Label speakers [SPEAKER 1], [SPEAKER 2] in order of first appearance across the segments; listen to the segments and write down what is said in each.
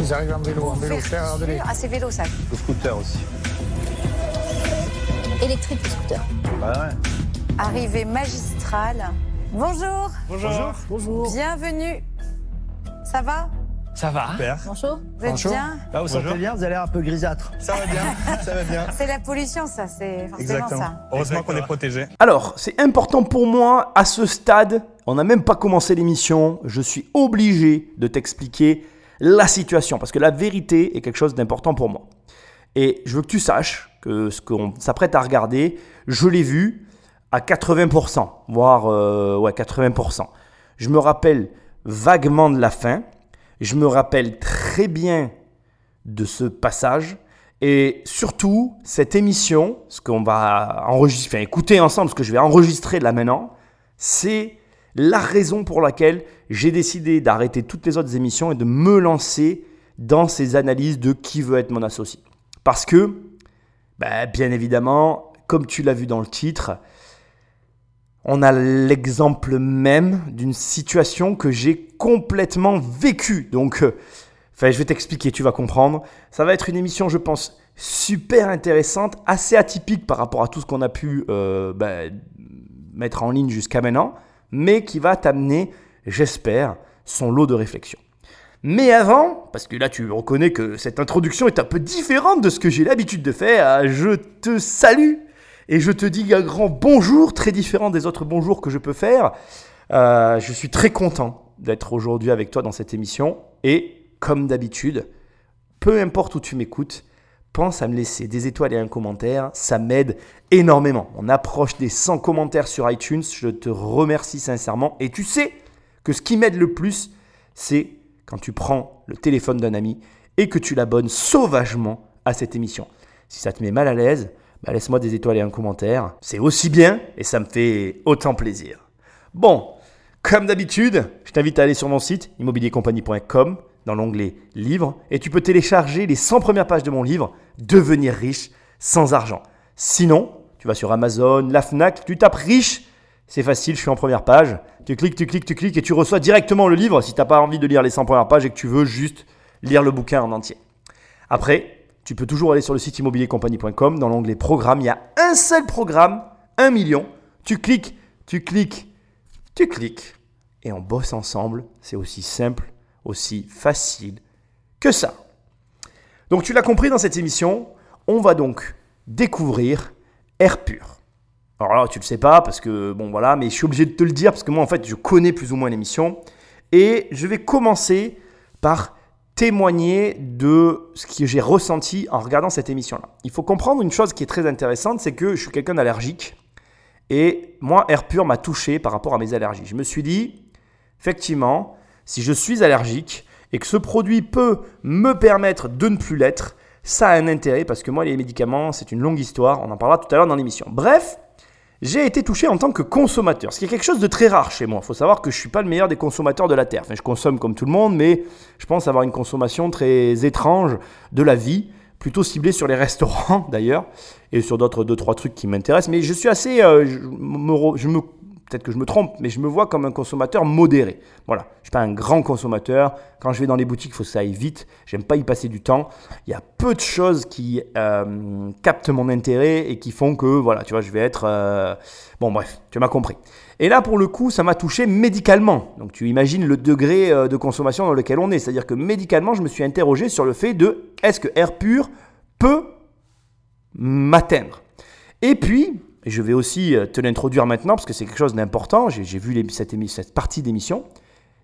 [SPEAKER 1] Ils arrivent en vélo, en vélo. Faire de
[SPEAKER 2] Ah, c'est vélo ça.
[SPEAKER 3] Le scooter aussi.
[SPEAKER 2] Électrique le scooter.
[SPEAKER 3] Bah ouais.
[SPEAKER 2] Arrivée magistrale. Bonjour.
[SPEAKER 4] Bonjour.
[SPEAKER 1] Bonjour.
[SPEAKER 2] Bienvenue. Ça va?
[SPEAKER 4] Ça va
[SPEAKER 2] Bonjour. Vous êtes
[SPEAKER 1] Bonjour.
[SPEAKER 2] bien?
[SPEAKER 3] Ah, vous sentez bien Vous avez l'air un peu grisâtre.
[SPEAKER 4] Ça va bien, ça va bien.
[SPEAKER 2] C'est la pollution, ça. C'est forcément
[SPEAKER 4] Exactement.
[SPEAKER 2] ça.
[SPEAKER 4] Heureusement qu'on est protégé.
[SPEAKER 5] Alors, c'est important pour moi à ce stade, on n'a même pas commencé l'émission, je suis obligé de t'expliquer la situation, parce que la vérité est quelque chose d'important pour moi. Et je veux que tu saches que ce qu'on s'apprête à regarder, je l'ai vu à 80%, voire euh, ouais, 80%. Je me rappelle vaguement de la fin, je me rappelle très bien de ce passage. Et surtout, cette émission, ce qu'on va enregistrer, écouter ensemble, ce que je vais enregistrer là maintenant, c'est la raison pour laquelle j'ai décidé d'arrêter toutes les autres émissions et de me lancer dans ces analyses de qui veut être mon associé. Parce que, bah, bien évidemment, comme tu l'as vu dans le titre, on a l'exemple même d'une situation que j'ai complètement vécue. Donc, euh, je vais t'expliquer, tu vas comprendre. Ça va être une émission, je pense, super intéressante, assez atypique par rapport à tout ce qu'on a pu euh, bah, mettre en ligne jusqu'à maintenant, mais qui va t'amener, j'espère, son lot de réflexion. Mais avant, parce que là tu reconnais que cette introduction est un peu différente de ce que j'ai l'habitude de faire, je te salue et je te dis un grand bonjour, très différent des autres bonjours que je peux faire. Euh, je suis très content d'être aujourd'hui avec toi dans cette émission et comme d'habitude, peu importe où tu m'écoutes, à me laisser des étoiles et un commentaire, ça m'aide énormément. On approche des 100 commentaires sur iTunes, je te remercie sincèrement et tu sais que ce qui m'aide le plus, c'est quand tu prends le téléphone d'un ami et que tu l'abonnes sauvagement à cette émission. Si ça te met mal à l'aise, bah laisse-moi des étoiles et un commentaire. C'est aussi bien et ça me fait autant plaisir. Bon, comme d'habitude, je t'invite à aller sur mon site immobiliercompagnie.com dans l'onglet Livres et tu peux télécharger les 100 premières pages de mon livre Devenir riche sans argent. Sinon, tu vas sur Amazon, la Fnac, tu tapes riche, c'est facile, je suis en première page. Tu cliques, tu cliques, tu cliques et tu reçois directement le livre si tu n'as pas envie de lire les 100 premières pages et que tu veux juste lire le bouquin en entier. Après, tu peux toujours aller sur le site immobiliercompagnie.com. Dans l'onglet Programme, il y a un seul programme, 1 million. Tu cliques, tu cliques, tu cliques et on bosse ensemble. C'est aussi simple, aussi facile que ça. Donc tu l'as compris dans cette émission, on va donc découvrir Air Pur. Alors là, tu le sais pas parce que bon voilà, mais je suis obligé de te le dire parce que moi en fait, je connais plus ou moins l'émission et je vais commencer par témoigner de ce que j'ai ressenti en regardant cette émission-là. Il faut comprendre une chose qui est très intéressante, c'est que je suis quelqu'un d'allergique et moi, Air Pur m'a touché par rapport à mes allergies. Je me suis dit, effectivement, si je suis allergique et que ce produit peut me permettre de ne plus l'être, ça a un intérêt parce que moi, les médicaments, c'est une longue histoire. On en parlera tout à l'heure dans l'émission. Bref, j'ai été touché en tant que consommateur, ce qui est quelque chose de très rare chez moi. Il faut savoir que je ne suis pas le meilleur des consommateurs de la Terre. Je consomme comme tout le monde, mais je pense avoir une consommation très étrange de la vie, plutôt ciblée sur les restaurants d'ailleurs, et sur d'autres deux, trois trucs qui m'intéressent. Mais je suis assez... euh, je me- Peut-être que je me trompe, mais je me vois comme un consommateur modéré. Voilà, je ne suis pas un grand consommateur. Quand je vais dans les boutiques, il faut que ça aille vite. J'aime pas y passer du temps. Il y a peu de choses qui euh, captent mon intérêt et qui font que, voilà, tu vois, je vais être... euh, Bon, bref, tu m'as compris. Et là, pour le coup, ça m'a touché médicalement. Donc, tu imagines le degré euh, de consommation dans lequel on est. C'est-à-dire que médicalement, je me suis interrogé sur le fait de est-ce que Air Pur peut m'atteindre Et puis, et je vais aussi euh, te l'introduire maintenant parce que c'est quelque chose d'important. J'ai vu cette partie d'émission.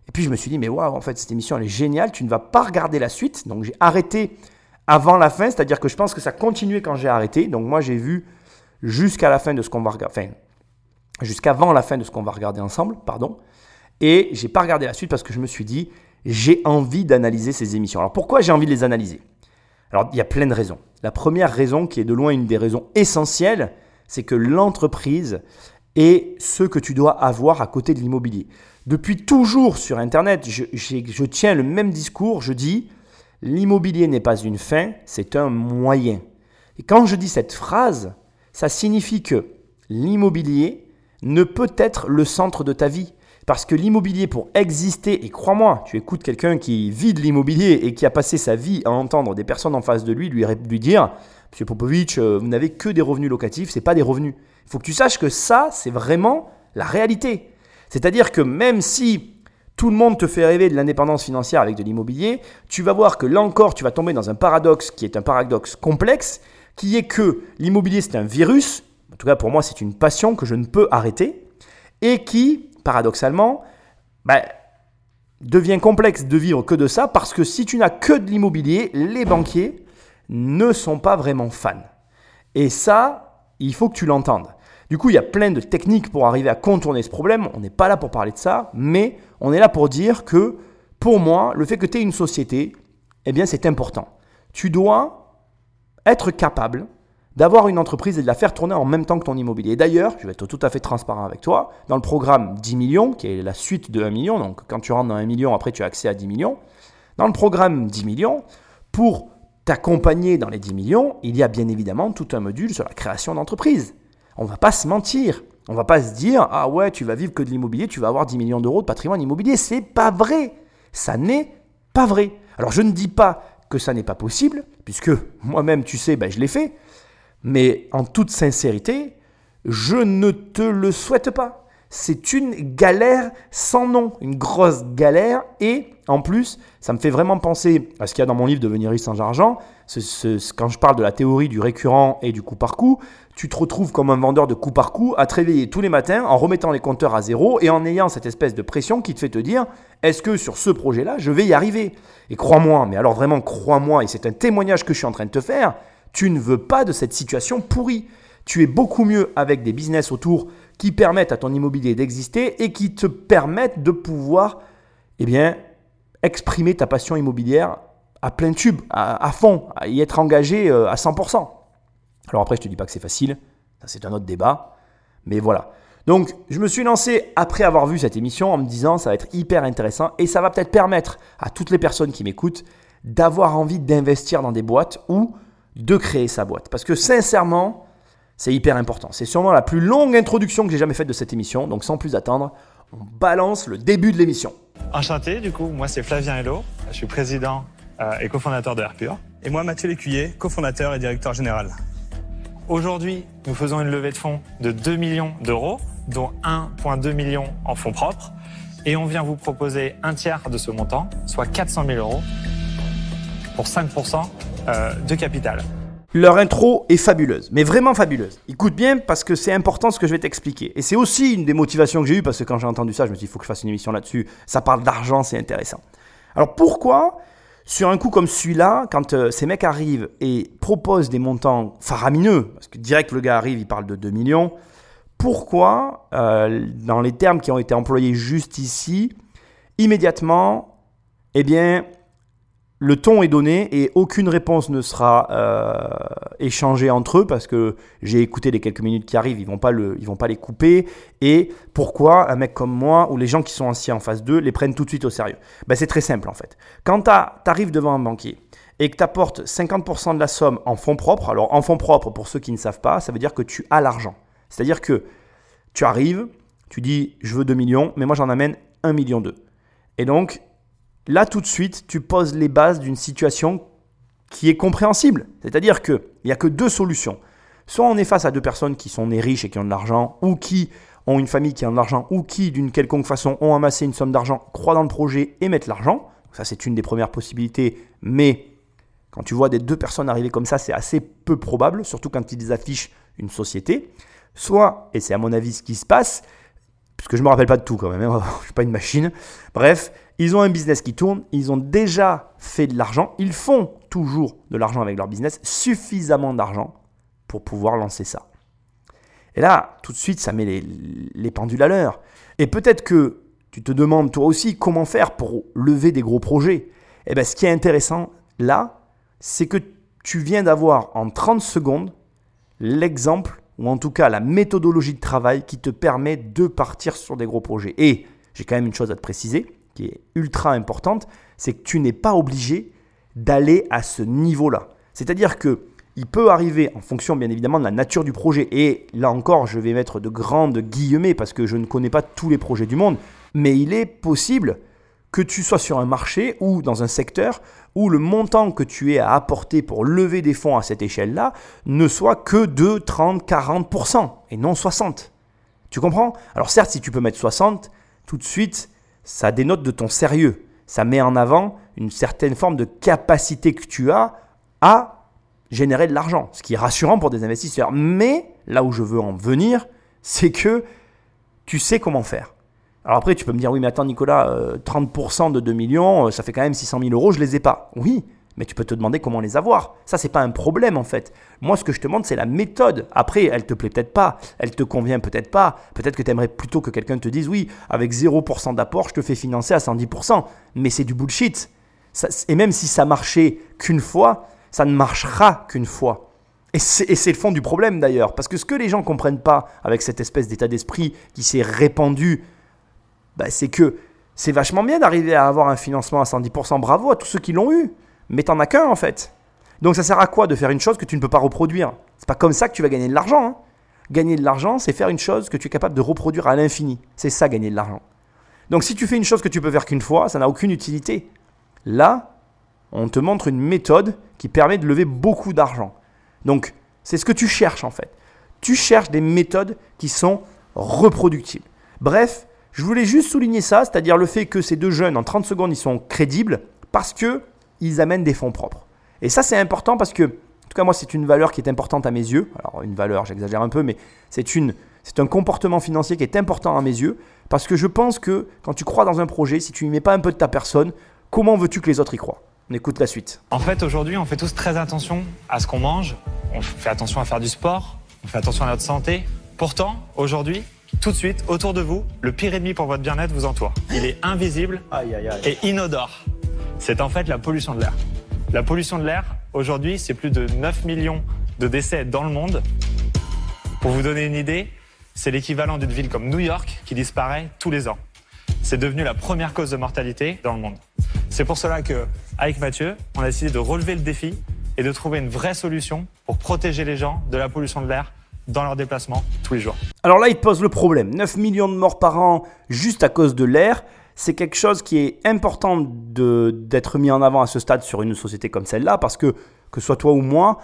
[SPEAKER 5] Et puis, je me suis dit, mais waouh, en fait, cette émission, elle est géniale. Tu ne vas pas regarder la suite. Donc, j'ai arrêté avant la fin. C'est-à-dire que je pense que ça continuait quand j'ai arrêté. Donc, moi, j'ai vu jusqu'à la fin de ce qu'on va regarder. Enfin, jusqu'avant la fin de ce qu'on va regarder ensemble, pardon. Et j'ai pas regardé la suite parce que je me suis dit, j'ai envie d'analyser ces émissions. Alors pourquoi j'ai envie de les analyser? Alors il y a plein de raisons. La première raison, qui est de loin une des raisons essentielles, c'est que l'entreprise est ce que tu dois avoir à côté de l'immobilier. Depuis toujours sur Internet, je, tiens le même discours, je dis, l'immobilier n'est pas une fin, c'est un moyen. Et quand je dis cette phrase, ça signifie que l'immobilier ne peut être le centre de ta vie. Parce que l'immobilier, pour exister, et crois-moi, tu écoutes quelqu'un qui vit de l'immobilier et qui a passé sa vie à entendre des personnes en face de lui, lui dire Monsieur Popovic, euh, vous n'avez que des revenus locatifs, ce n'est pas des revenus. Il faut que tu saches que ça, c'est vraiment la réalité. C'est-à-dire que même si tout le monde te fait rêver de l'indépendance financière avec de l'immobilier, tu vas voir que là encore, tu vas tomber dans un paradoxe qui est un paradoxe complexe, qui est que l'immobilier, c'est un virus, en tout cas pour moi, c'est une passion que je ne peux arrêter, et qui, paradoxalement, bah, devient complexe de vivre que de ça, parce que si tu n'as que de l'immobilier, les banquiers ne sont pas vraiment fans. Et ça, il faut que tu l'entendes. Du coup, il y a plein de techniques pour arriver à contourner ce problème. On n'est pas là pour parler de ça, mais on est là pour dire que pour moi, le fait que tu aies une société, eh bien, c'est important. Tu dois être capable d'avoir une entreprise et de la faire tourner en même temps que ton immobilier. D'ailleurs, je vais être tout à fait transparent avec toi, dans le programme 10 millions, qui est la suite de 1 million, donc quand tu rentres dans 1 million, après tu as accès à 10 millions, dans le programme 10 millions, pour t'accompagner dans les 10 millions, il y a bien évidemment tout un module sur la création d'entreprise. On va pas se mentir. On va pas se dire ah ouais, tu vas vivre que de l'immobilier, tu vas avoir 10 millions d'euros de patrimoine immobilier, c'est pas vrai. Ça n'est pas vrai. Alors je ne dis pas que ça n'est pas possible, puisque moi-même, tu sais, ben, je l'ai fait, mais en toute sincérité, je ne te le souhaite pas. C'est une galère sans nom, une grosse galère, et en plus, ça me fait vraiment penser à ce qu'il y a dans mon livre Devenir riche sans argent. quand je parle de la théorie du récurrent et du coup par coup, tu te retrouves comme un vendeur de coup par coup à te réveiller tous les matins en remettant les compteurs à zéro et en ayant cette espèce de pression qui te fait te dire est-ce que sur ce projet-là, je vais y arriver? Et crois-moi, mais alors vraiment crois-moi, et c'est un témoignage que je suis en train de te faire, tu ne veux pas de cette situation pourrie. Tu es beaucoup mieux avec des business autour qui permettent à ton immobilier d'exister et qui te permettent de pouvoir eh bien, exprimer ta passion immobilière à plein tube, à, fond, à y être engagé euh, à 100%. Alors après, je te dis pas que c'est facile, ça c'est un autre débat, mais voilà. Donc, je me suis lancé après avoir vu cette émission en me disant ça va être hyper intéressant et ça va peut-être permettre à toutes les personnes qui m'écoutent d'avoir envie d'investir dans des boîtes ou de créer sa boîte. Parce que sincèrement, c'est hyper important. C'est sûrement la plus longue introduction que j'ai jamais faite de cette émission. Donc, sans plus attendre, on balance le début de l'émission.
[SPEAKER 4] Enchanté, du coup, moi c'est Flavien Hello, je suis président euh, et cofondateur de Airpure.
[SPEAKER 6] Et moi Mathieu Lécuyer, cofondateur et directeur général.
[SPEAKER 4] Aujourd'hui, nous faisons une levée de fonds de 2 millions d'euros, dont 1,2 million en fonds propres, et on vient vous proposer un tiers de ce montant, soit 400 000 euros, pour 5% euh, de capital.
[SPEAKER 5] Leur intro est fabuleuse, mais vraiment fabuleuse. Écoute bien parce que c'est important ce que je vais t'expliquer. Et c'est aussi une des motivations que j'ai eues parce que quand j'ai entendu ça, je me suis dit, il faut que je fasse une émission là-dessus. Ça parle d'argent, c'est intéressant. Alors pourquoi, sur un coup comme celui-là, quand euh, ces mecs arrivent et proposent des montants faramineux, parce que direct le gars arrive, il parle de 2 millions, pourquoi, euh, dans les termes qui ont été employés juste ici, immédiatement, eh bien, le ton est donné et aucune réponse ne sera euh, échangée entre eux parce que j'ai écouté les quelques minutes qui arrivent, ils vont pas le, ils vont pas les couper. Et pourquoi un mec comme moi ou les gens qui sont assis en face d'eux les prennent tout de suite au sérieux? Ben, C'est très simple en fait. Quand tu arrives devant un banquier et que tu apportes 50% de la somme en fonds propres, alors en fonds propres pour ceux qui ne savent pas, ça veut dire que tu as l'argent. C'est-à-dire que tu arrives, tu dis je veux 2 millions, mais moi j'en amène 1 million 2. Et donc là tout de suite, tu poses les bases d'une situation qui est compréhensible. C'est-à-dire qu'il n'y a que deux solutions. Soit on est face à deux personnes qui sont nées riches et qui ont de l'argent, ou qui ont une famille qui a de l'argent, ou qui d'une quelconque façon ont amassé une somme d'argent, croient dans le projet et mettent l'argent. Ça c'est une des premières possibilités, mais quand tu vois des deux personnes arriver comme ça, c'est assez peu probable, surtout quand ils affichent une société. Soit, et c'est à mon avis ce qui se passe, puisque je ne me rappelle pas de tout quand même, hein, je ne suis pas une machine, bref, ils ont un business qui tourne, ils ont déjà fait de l'argent, ils font toujours de l'argent avec leur business, suffisamment d'argent pour pouvoir lancer ça. Et là, tout de suite, ça met les, pendules à l'heure. Et peut-être que tu te demandes toi aussi comment faire pour lever des gros projets. Eh bien, ce qui est intéressant là, c'est que tu viens d'avoir en 30 secondes l'exemple, ou en tout cas la méthodologie de travail qui te permet de partir sur des gros projets. Et j'ai quand même une chose à te préciser, qui est ultra importante, c'est que tu n'es pas obligé d'aller à ce niveau-là. C'est-à-dire que il peut arriver, en fonction bien évidemment de la nature du projet, et là encore je vais mettre de grandes guillemets parce que je ne connais pas tous les projets du monde, Mais il est possible que tu sois sur un marché ou dans un secteur où le montant que tu es à apporter pour lever des fonds à cette échelle-là ne soit que de 30, 40% et non 60. Tu comprends? Alors certes, si tu peux mettre 60, tout de suite, ça dénote de ton sérieux. Ça met en avant une certaine forme de capacité que tu as à générer de l'argent, ce qui est rassurant pour des investisseurs. Mais là où je veux en venir, c'est que tu sais comment faire. Alors après, tu peux me dire, oui, mais attends, Nicolas, euh, 30% de 2 millions, euh, ça fait quand même 600 000 euros, je les ai pas. Oui, mais tu peux te demander comment les avoir. Ça, c'est pas un problème en fait. Moi, ce que je te demande, c'est la méthode. Après, elle te plaît peut-être pas, elle te convient peut-être pas. Peut-être que tu aimerais plutôt que quelqu'un te dise, oui, avec 0% d'apport, je te fais financer à 110%. Mais c'est du bullshit. Et même si ça marchait qu'une fois, ça ne marchera qu'une fois. Et c'est et c'est le fond du problème d'ailleurs. Parce que ce que les gens comprennent pas avec cette espèce d'état d'esprit qui s'est répandu bah, c'est que c'est vachement bien d'arriver à avoir un financement à 110%. Bravo à tous ceux qui l'ont eu. Mais t'en as qu'un en fait. Donc ça sert à quoi de faire une chose que tu ne peux pas reproduire? C'est pas comme ça que tu vas gagner de l'argent. hein. Gagner de l'argent, c'est faire une chose que tu es capable de reproduire à l'infini. C'est ça gagner de l'argent. Donc si tu fais une chose que tu peux faire qu'une fois, ça n'a aucune utilité. Là, on te montre une méthode qui permet de lever beaucoup d'argent. Donc c'est ce que tu cherches en fait. Tu cherches des méthodes qui sont reproductibles. Bref, je voulais juste souligner ça, c'est-à-dire le fait que ces deux jeunes, en 30 secondes, ils sont crédibles parce que ils amènent des fonds propres. Et ça, c'est important parce que, en tout cas, moi, c'est une valeur qui est importante à mes yeux. Alors, une valeur, j'exagère un peu, mais c'est une, c'est un comportement financier qui est important à mes yeux parce que je pense que quand tu crois dans un projet, si tu n'y mets pas un peu de ta personne, comment veux-tu que les autres y croient? On écoute la suite.
[SPEAKER 4] En fait, aujourd'hui, on fait tous très attention à ce qu'on mange. On fait attention à faire du sport. On fait attention à notre santé. Pourtant, aujourd'hui, tout de suite, autour de vous, le pire ennemi pour votre bien-être vous entoure. Il est invisible
[SPEAKER 3] Aïe, aïe, aïe.
[SPEAKER 4] et inodore. C'est en fait la pollution de l'air. La pollution de l'air, aujourd'hui, c'est plus de 9 millions de décès dans le monde. Pour vous donner une idée, c'est l'équivalent d'une ville comme New York qui disparaît tous les ans. C'est devenu la première cause de mortalité dans le monde. C'est pour cela que, avec Mathieu, on a décidé de relever le défi et de trouver une vraie solution pour protéger les gens de la pollution de l'air dans leurs déplacements tous les jours.
[SPEAKER 5] Alors là, il pose le problème. 9 millions de morts par an juste à cause de l'air, c'est quelque chose qui est important d'être mis en avant à ce stade sur une société comme celle-là, parce que, que ce soit toi ou moi,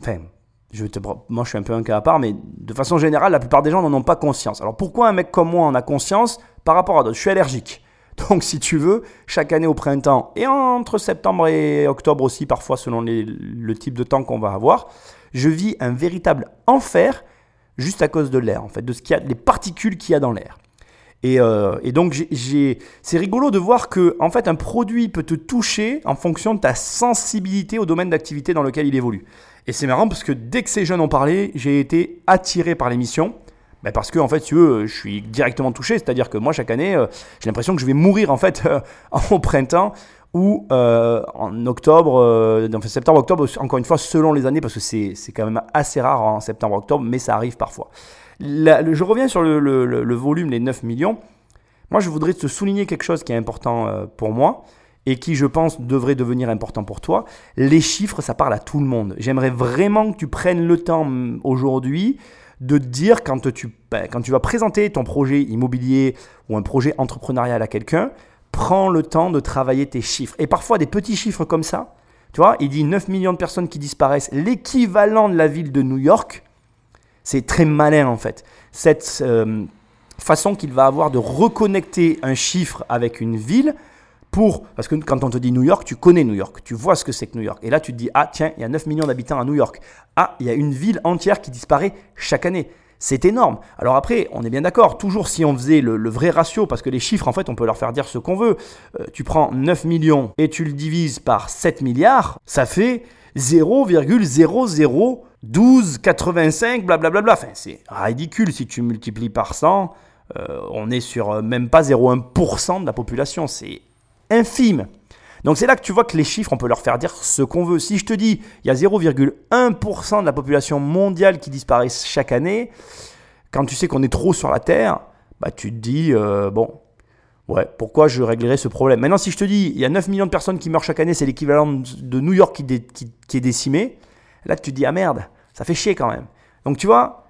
[SPEAKER 5] enfin, je te, moi je suis un peu un cas à part, mais de façon générale, la plupart des gens n'en ont pas conscience. Alors pourquoi un mec comme moi en a conscience par rapport à d'autres? Je suis allergique. Donc si tu veux, chaque année au printemps, et entre septembre et octobre aussi, parfois selon le type de temps qu'on va avoir, je vis un véritable enfer juste à cause de l'air, en fait, de ce qu'il y a, les particules qu'il y a dans l'air. Et, euh, et donc, c'est rigolo de voir que, en fait, un produit peut te toucher en fonction de ta sensibilité au domaine d'activité dans lequel il évolue. Et c'est marrant parce que dès que ces jeunes ont parlé, j'ai été attiré par l'émission. Ben parce que, en fait, tu veux, je suis directement touché. C'est-à-dire que moi, chaque année, euh, j'ai l'impression que je vais mourir, en fait, printemps ou euh, en octobre, euh, enfin, septembre, octobre, encore une fois, selon les années, parce que c'est quand même assez rare en septembre, octobre, mais ça arrive parfois. Je reviens sur le, volume, les 9 millions. Moi, je voudrais te souligner quelque chose qui est important euh, pour moi et qui, je pense, devrait devenir important pour toi. Les chiffres, ça parle à tout le monde. J'aimerais vraiment que tu prennes le temps hum, aujourd'hui de te dire quand tu, ben, quand tu vas présenter ton projet immobilier ou un projet entrepreneurial à quelqu'un, prends le temps de travailler tes chiffres. Et parfois, des petits chiffres comme ça, tu vois, il dit 9 millions de personnes qui disparaissent, l'équivalent de la ville de New York. C'est très malin en fait. Cette euh, façon qu'il va avoir de reconnecter un chiffre avec une ville pour... Parce que quand on te dit New York, tu connais New York, tu vois ce que c'est que New York. Et là, tu te dis, ah tiens, il y a 9 millions d'habitants à New York. Ah, il y a une ville entière qui disparaît chaque année. C'est énorme. Alors après, on est bien d'accord, toujours si on faisait le, vrai ratio, parce que les chiffres, en fait, on peut leur faire dire ce qu'on veut. Euh, tu prends 9 millions et tu le divises par 7 milliards, ça fait 0,001285, blablabla. Enfin, c'est ridicule si tu multiplies par 100. euh, on est sur euh, même pas 0,1% de la population. C'est infime. Donc c'est là que tu vois que les chiffres, on peut leur faire dire ce qu'on veut. Si je te dis, il y a 0,1% de la population mondiale qui disparaît chaque année, quand tu sais qu'on est trop sur la Terre, bah tu te dis, euh, bon, ouais, pourquoi je réglerais ce problème? Maintenant, si je te dis, il y a 9 millions de personnes qui meurent chaque année, c'est l'équivalent de New York qui- qui est décimé, là tu te dis, ah merde, ça fait chier quand même. Donc tu vois,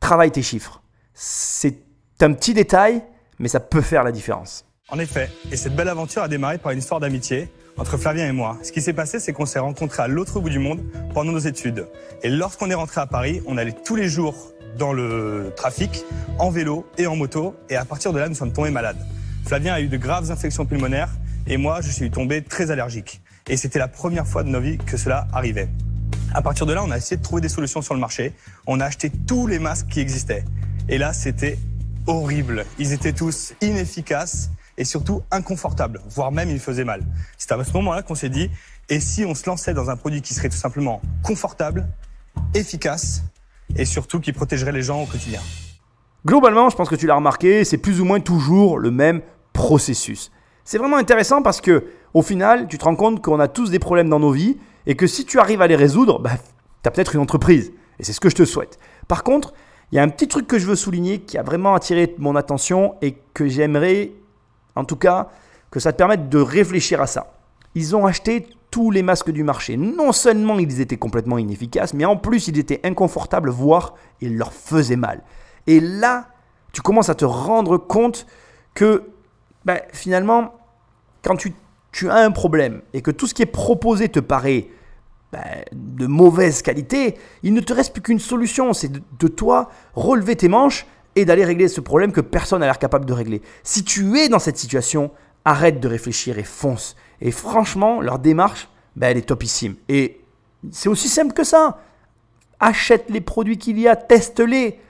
[SPEAKER 5] travaille tes chiffres. C'est un petit détail, mais ça peut faire la différence.
[SPEAKER 6] En effet, et cette belle aventure a démarré par une histoire d'amitié entre Flavien et moi. Ce qui s'est passé, c'est qu'on s'est rencontrés à l'autre bout du monde pendant nos études. Et lorsqu'on est rentré à Paris, on allait tous les jours dans le trafic, en vélo et en moto, et à partir de là, nous sommes tombés malades. Flavien a eu de graves infections pulmonaires, et moi, je suis tombé très allergique. Et c'était la première fois de nos vies que cela arrivait. À partir de là, on a essayé de trouver des solutions sur le marché. On a acheté tous les masques qui existaient. Et là, c'était horrible. Ils étaient tous inefficaces et surtout inconfortables, voire même ils faisaient mal. C'est à ce moment-là qu'on s'est dit, et si on se lançait dans un produit qui serait tout simplement confortable, efficace et surtout qui protégerait les gens au quotidien?
[SPEAKER 5] Globalement, je pense que tu l'as remarqué, c'est plus ou moins toujours le même processus. C'est vraiment intéressant parce que au final, tu te rends compte qu'on a tous des problèmes dans nos vies et que si tu arrives à les résoudre, bah, tu as peut-être une entreprise. Et c'est ce que je te souhaite. Par contre, il y a un petit truc que je veux souligner qui a vraiment attiré mon attention et que j'aimerais, en tout cas, que ça te permette de réfléchir à ça. Ils ont acheté tous les masques du marché. Non seulement ils étaient complètement inefficaces, mais en plus ils étaient inconfortables, voire ils leur faisaient mal. Et là, tu commences à te rendre compte que ben, finalement, quand tu, tu, as un problème et que tout ce qui est proposé te paraît ben, de mauvaise qualité, il ne te reste plus qu'une solution, c'est de, toi relever tes manches et d'aller régler ce problème que personne n'a l'air capable de régler. Si tu es dans cette situation, arrête de réfléchir et fonce. Et franchement, leur démarche, ben, elle est topissime. Et c'est aussi simple que ça. Achète les produits qu'il y a, teste-les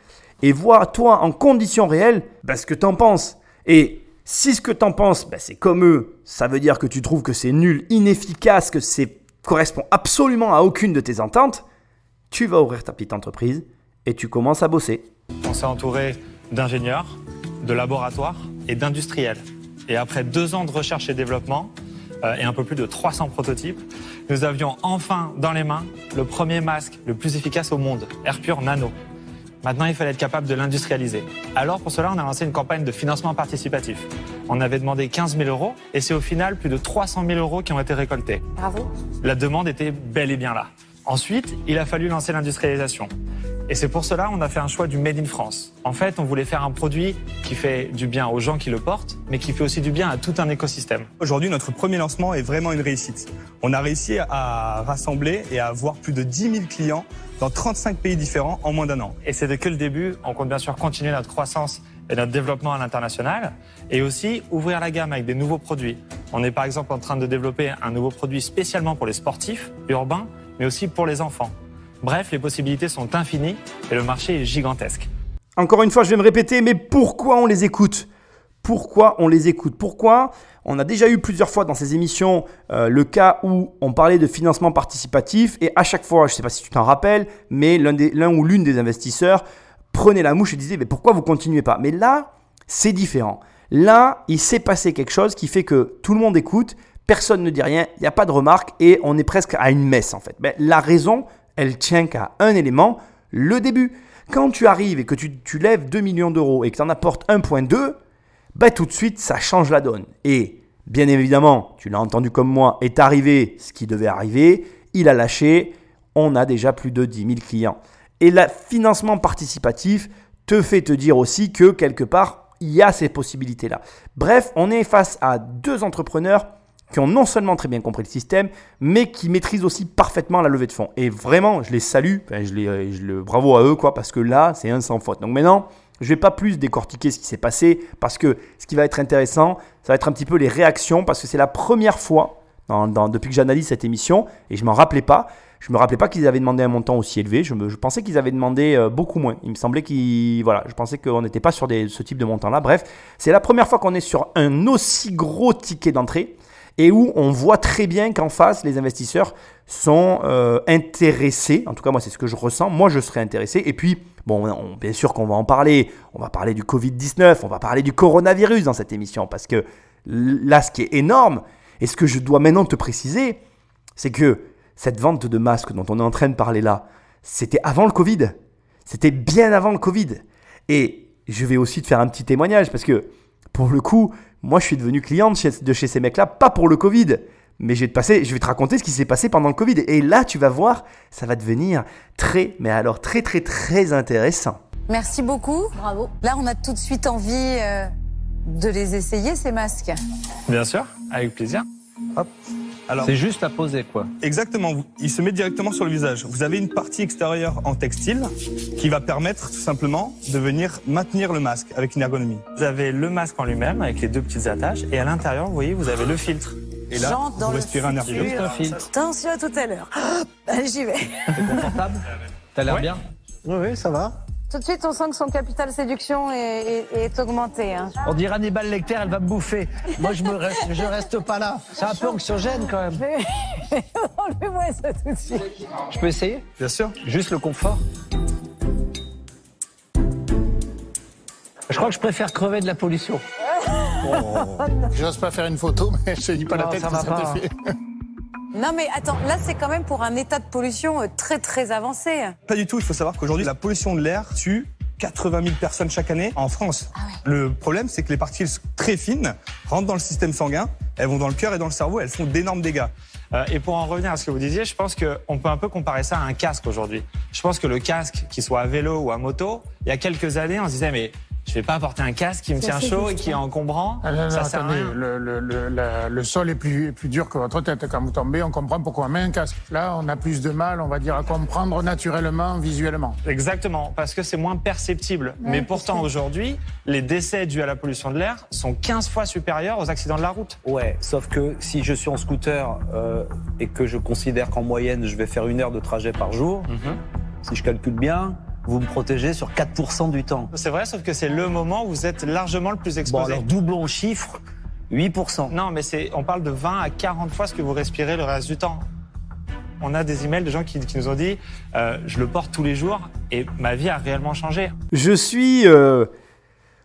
[SPEAKER 5] et vois toi en conditions réelles ben, ce que tu en penses. Et si ce que tu en penses, ben, c'est comme eux, ça veut dire que tu trouves que c'est nul, inefficace, que c'est correspond absolument à aucune de tes ententes, tu vas ouvrir ta petite entreprise et tu commences à bosser.
[SPEAKER 4] On s'est entouré d'ingénieurs, de laboratoires et d'industriels. Et après deux ans de recherche et développement euh, et un peu plus de 300 prototypes, nous avions enfin dans les mains le premier masque le plus efficace au monde, Airpure Nano. Maintenant, il fallait être capable de l'industrialiser. Alors, pour cela, on a lancé une campagne de financement participatif. On avait demandé 15 000 euros et c'est au final plus de 300 000 euros qui ont été récoltés.
[SPEAKER 2] Bravo.
[SPEAKER 4] La demande était bel et bien là. Ensuite, il a fallu lancer l'industrialisation. Et c'est pour cela qu'on a fait un choix du Made in France. En fait, on voulait faire un produit qui fait du bien aux gens qui le portent, mais qui fait aussi du bien à tout un écosystème.
[SPEAKER 6] Aujourd'hui, notre premier lancement est vraiment une réussite. On a réussi à rassembler et à avoir plus de 10 000 clients dans 35 pays différents en moins d'un an.
[SPEAKER 4] Et c'est que le début. On compte bien sûr continuer notre croissance et notre développement à l'international et aussi ouvrir la gamme avec des nouveaux produits. On est par exemple en train de développer un nouveau produit spécialement pour les sportifs urbains, mais aussi pour les enfants. Bref, les possibilités sont infinies et le marché est gigantesque.
[SPEAKER 5] Encore une fois, je vais me répéter, mais pourquoi on les écoute? Pourquoi on les écoute? Pourquoi On a déjà eu plusieurs fois dans ces émissions euh, le cas où on parlait de financement participatif et à chaque fois, je ne sais pas si tu t'en rappelles, mais l'un ou l'une des investisseurs prenait la mouche et disait mais pourquoi vous continuez pas? Mais là, c'est différent. Là, il s'est passé quelque chose qui fait que tout le monde écoute, personne ne dit rien, il n'y a pas de remarque et on est presque à une messe en fait. Mais la raison, elle tient qu'à un élément, le début. Quand tu arrives et que tu, tu lèves 2 millions d'euros et que tu en apportes 1.2, bah tout de suite, ça change la donne. Et bien évidemment, tu l'as entendu comme moi, est arrivé ce qui devait arriver, il a lâché, on a déjà plus de 10 000 clients. Et le financement participatif te fait te dire aussi que quelque part, il y a ces possibilités-là. Bref, on est face à deux entrepreneurs qui ont non seulement très bien compris le système, mais qui maîtrisent aussi parfaitement la levée de fonds. Et vraiment, je les salue, je le bravo à eux, quoi, parce que là, c'est un sans faute. Donc maintenant, je ne vais pas plus décortiquer ce qui s'est passé, parce que ce qui va être intéressant, ça va être un petit peu les réactions, parce que c'est la première fois depuis que j'analyse cette émission, et je m'en rappelais pas. Je me rappelais pas qu'ils avaient demandé un montant aussi élevé. Je, me, je pensais qu'ils avaient demandé euh, beaucoup moins. Il me semblait qu'ils, voilà, je pensais qu'on n'était pas sur ce type de montant-là. Bref, c'est la première fois qu'on est sur un aussi gros ticket d'entrée et où on voit très bien qu'en face, les investisseurs sont euh, intéressés. En tout cas, moi, c'est ce que je ressens. Moi, je serais intéressé. Et puis, bon, on, bien sûr qu'on va en parler. On va parler du Covid-19, on va parler du coronavirus dans cette émission. Parce que là, ce qui est énorme, et ce que je dois maintenant te préciser, c'est que cette vente de masques dont on est en train de parler là, c'était avant le Covid. C'était bien avant le Covid. Et je vais aussi te faire un petit témoignage parce que, pour le coup, moi, je suis devenu client de chez, de chez ces mecs-là, pas pour le Covid, mais je vais, te passer, je vais te raconter ce qui s'est passé pendant le Covid. Et là, tu vas voir, ça va devenir très, mais alors très, très, très intéressant.
[SPEAKER 2] Merci beaucoup.
[SPEAKER 7] Bravo.
[SPEAKER 2] Là, on a tout de suite envie euh, de les essayer, ces masques
[SPEAKER 4] Bien sûr, avec plaisir.
[SPEAKER 6] Alors,
[SPEAKER 3] C'est juste à poser, quoi.
[SPEAKER 6] exactement, il se met directement sur le visage. Vous avez une partie extérieure en textile qui va permettre tout simplement de venir maintenir le masque avec une ergonomie.
[SPEAKER 4] Vous avez le masque en lui-même avec les deux petites attaches et à l'intérieur, vous voyez, vous avez le filtre.
[SPEAKER 6] Et là,
[SPEAKER 2] dans
[SPEAKER 6] vous
[SPEAKER 2] le
[SPEAKER 6] respirez un air
[SPEAKER 3] filtre.
[SPEAKER 2] Attention à tout à l'heure. Allez, j'y vais.
[SPEAKER 3] C'est confortable T'as l'air
[SPEAKER 4] Ouais.
[SPEAKER 3] bien
[SPEAKER 7] Oui, oui, ça va.
[SPEAKER 2] Tout de suite, on sent que son capital séduction est, est- est augmenté. hein.
[SPEAKER 7] On dirait Hannibal Lecter, elle va me bouffer. Moi, je me reste, je reste pas là. C'est un peu anxiogène quand même.
[SPEAKER 2] Enlevez-moi ça tout de suite.
[SPEAKER 3] Je peux essayer?
[SPEAKER 6] Bien sûr.
[SPEAKER 3] Juste le confort Je crois que je préfère crever de la pollution.
[SPEAKER 1] J'ose pas faire une photo, mais je te dis pas la tête
[SPEAKER 7] ça va pas.
[SPEAKER 2] Non, mais attends, là, c'est quand même pour un état de pollution euh, très, très avancé.
[SPEAKER 6] Pas du tout. Il faut savoir qu'aujourd'hui, la pollution de l'air tue 80 000 personnes chaque année en France. Le problème, c'est que les particules très fines rentrent dans le système sanguin, elles vont dans le cœur et dans le cerveau, elles font d'énormes dégâts.
[SPEAKER 4] Euh, et pour en revenir à ce que vous disiez, je pense qu'on peut un peu comparer ça à un casque aujourd'hui. Je pense que le casque, qu'il soit à vélo ou à moto, il y a quelques années, on se disait, mais je vais pas porter un casque qui me tient chaud et qui est encombrant.
[SPEAKER 1] Ah, non, non,
[SPEAKER 4] ça sert à
[SPEAKER 1] attendez,
[SPEAKER 4] rien.
[SPEAKER 1] le, le, le, la- le sol est plus, plus dur que votre tête. Quand vous tombez, on comprend pourquoi on met un casque. Là, on a plus de mal, on va dire, à comprendre naturellement, visuellement.
[SPEAKER 4] Exactement, parce que c'est moins perceptible. Mais pourtant, aujourd'hui, les décès dus à la pollution de l'air sont 15 fois supérieurs aux accidents de la route.
[SPEAKER 8] Ouais, sauf que si je suis en scooter euh, et que je considère qu'en moyenne je vais faire une heure de trajet par jour, si je calcule bien, vous me protégez sur 4% du temps.
[SPEAKER 4] C'est vrai, sauf que c'est le moment où vous êtes largement le plus
[SPEAKER 8] Bon,
[SPEAKER 4] exposé.
[SPEAKER 8] alors doublons chiffre, 8%.
[SPEAKER 4] Non, mais c'est, on parle de 20 à 40 fois ce que vous respirez le reste du temps. On a des emails de gens qui, qui nous ont dit euh, je le porte tous les jours et ma vie a réellement changé.
[SPEAKER 5] Je suis. euh,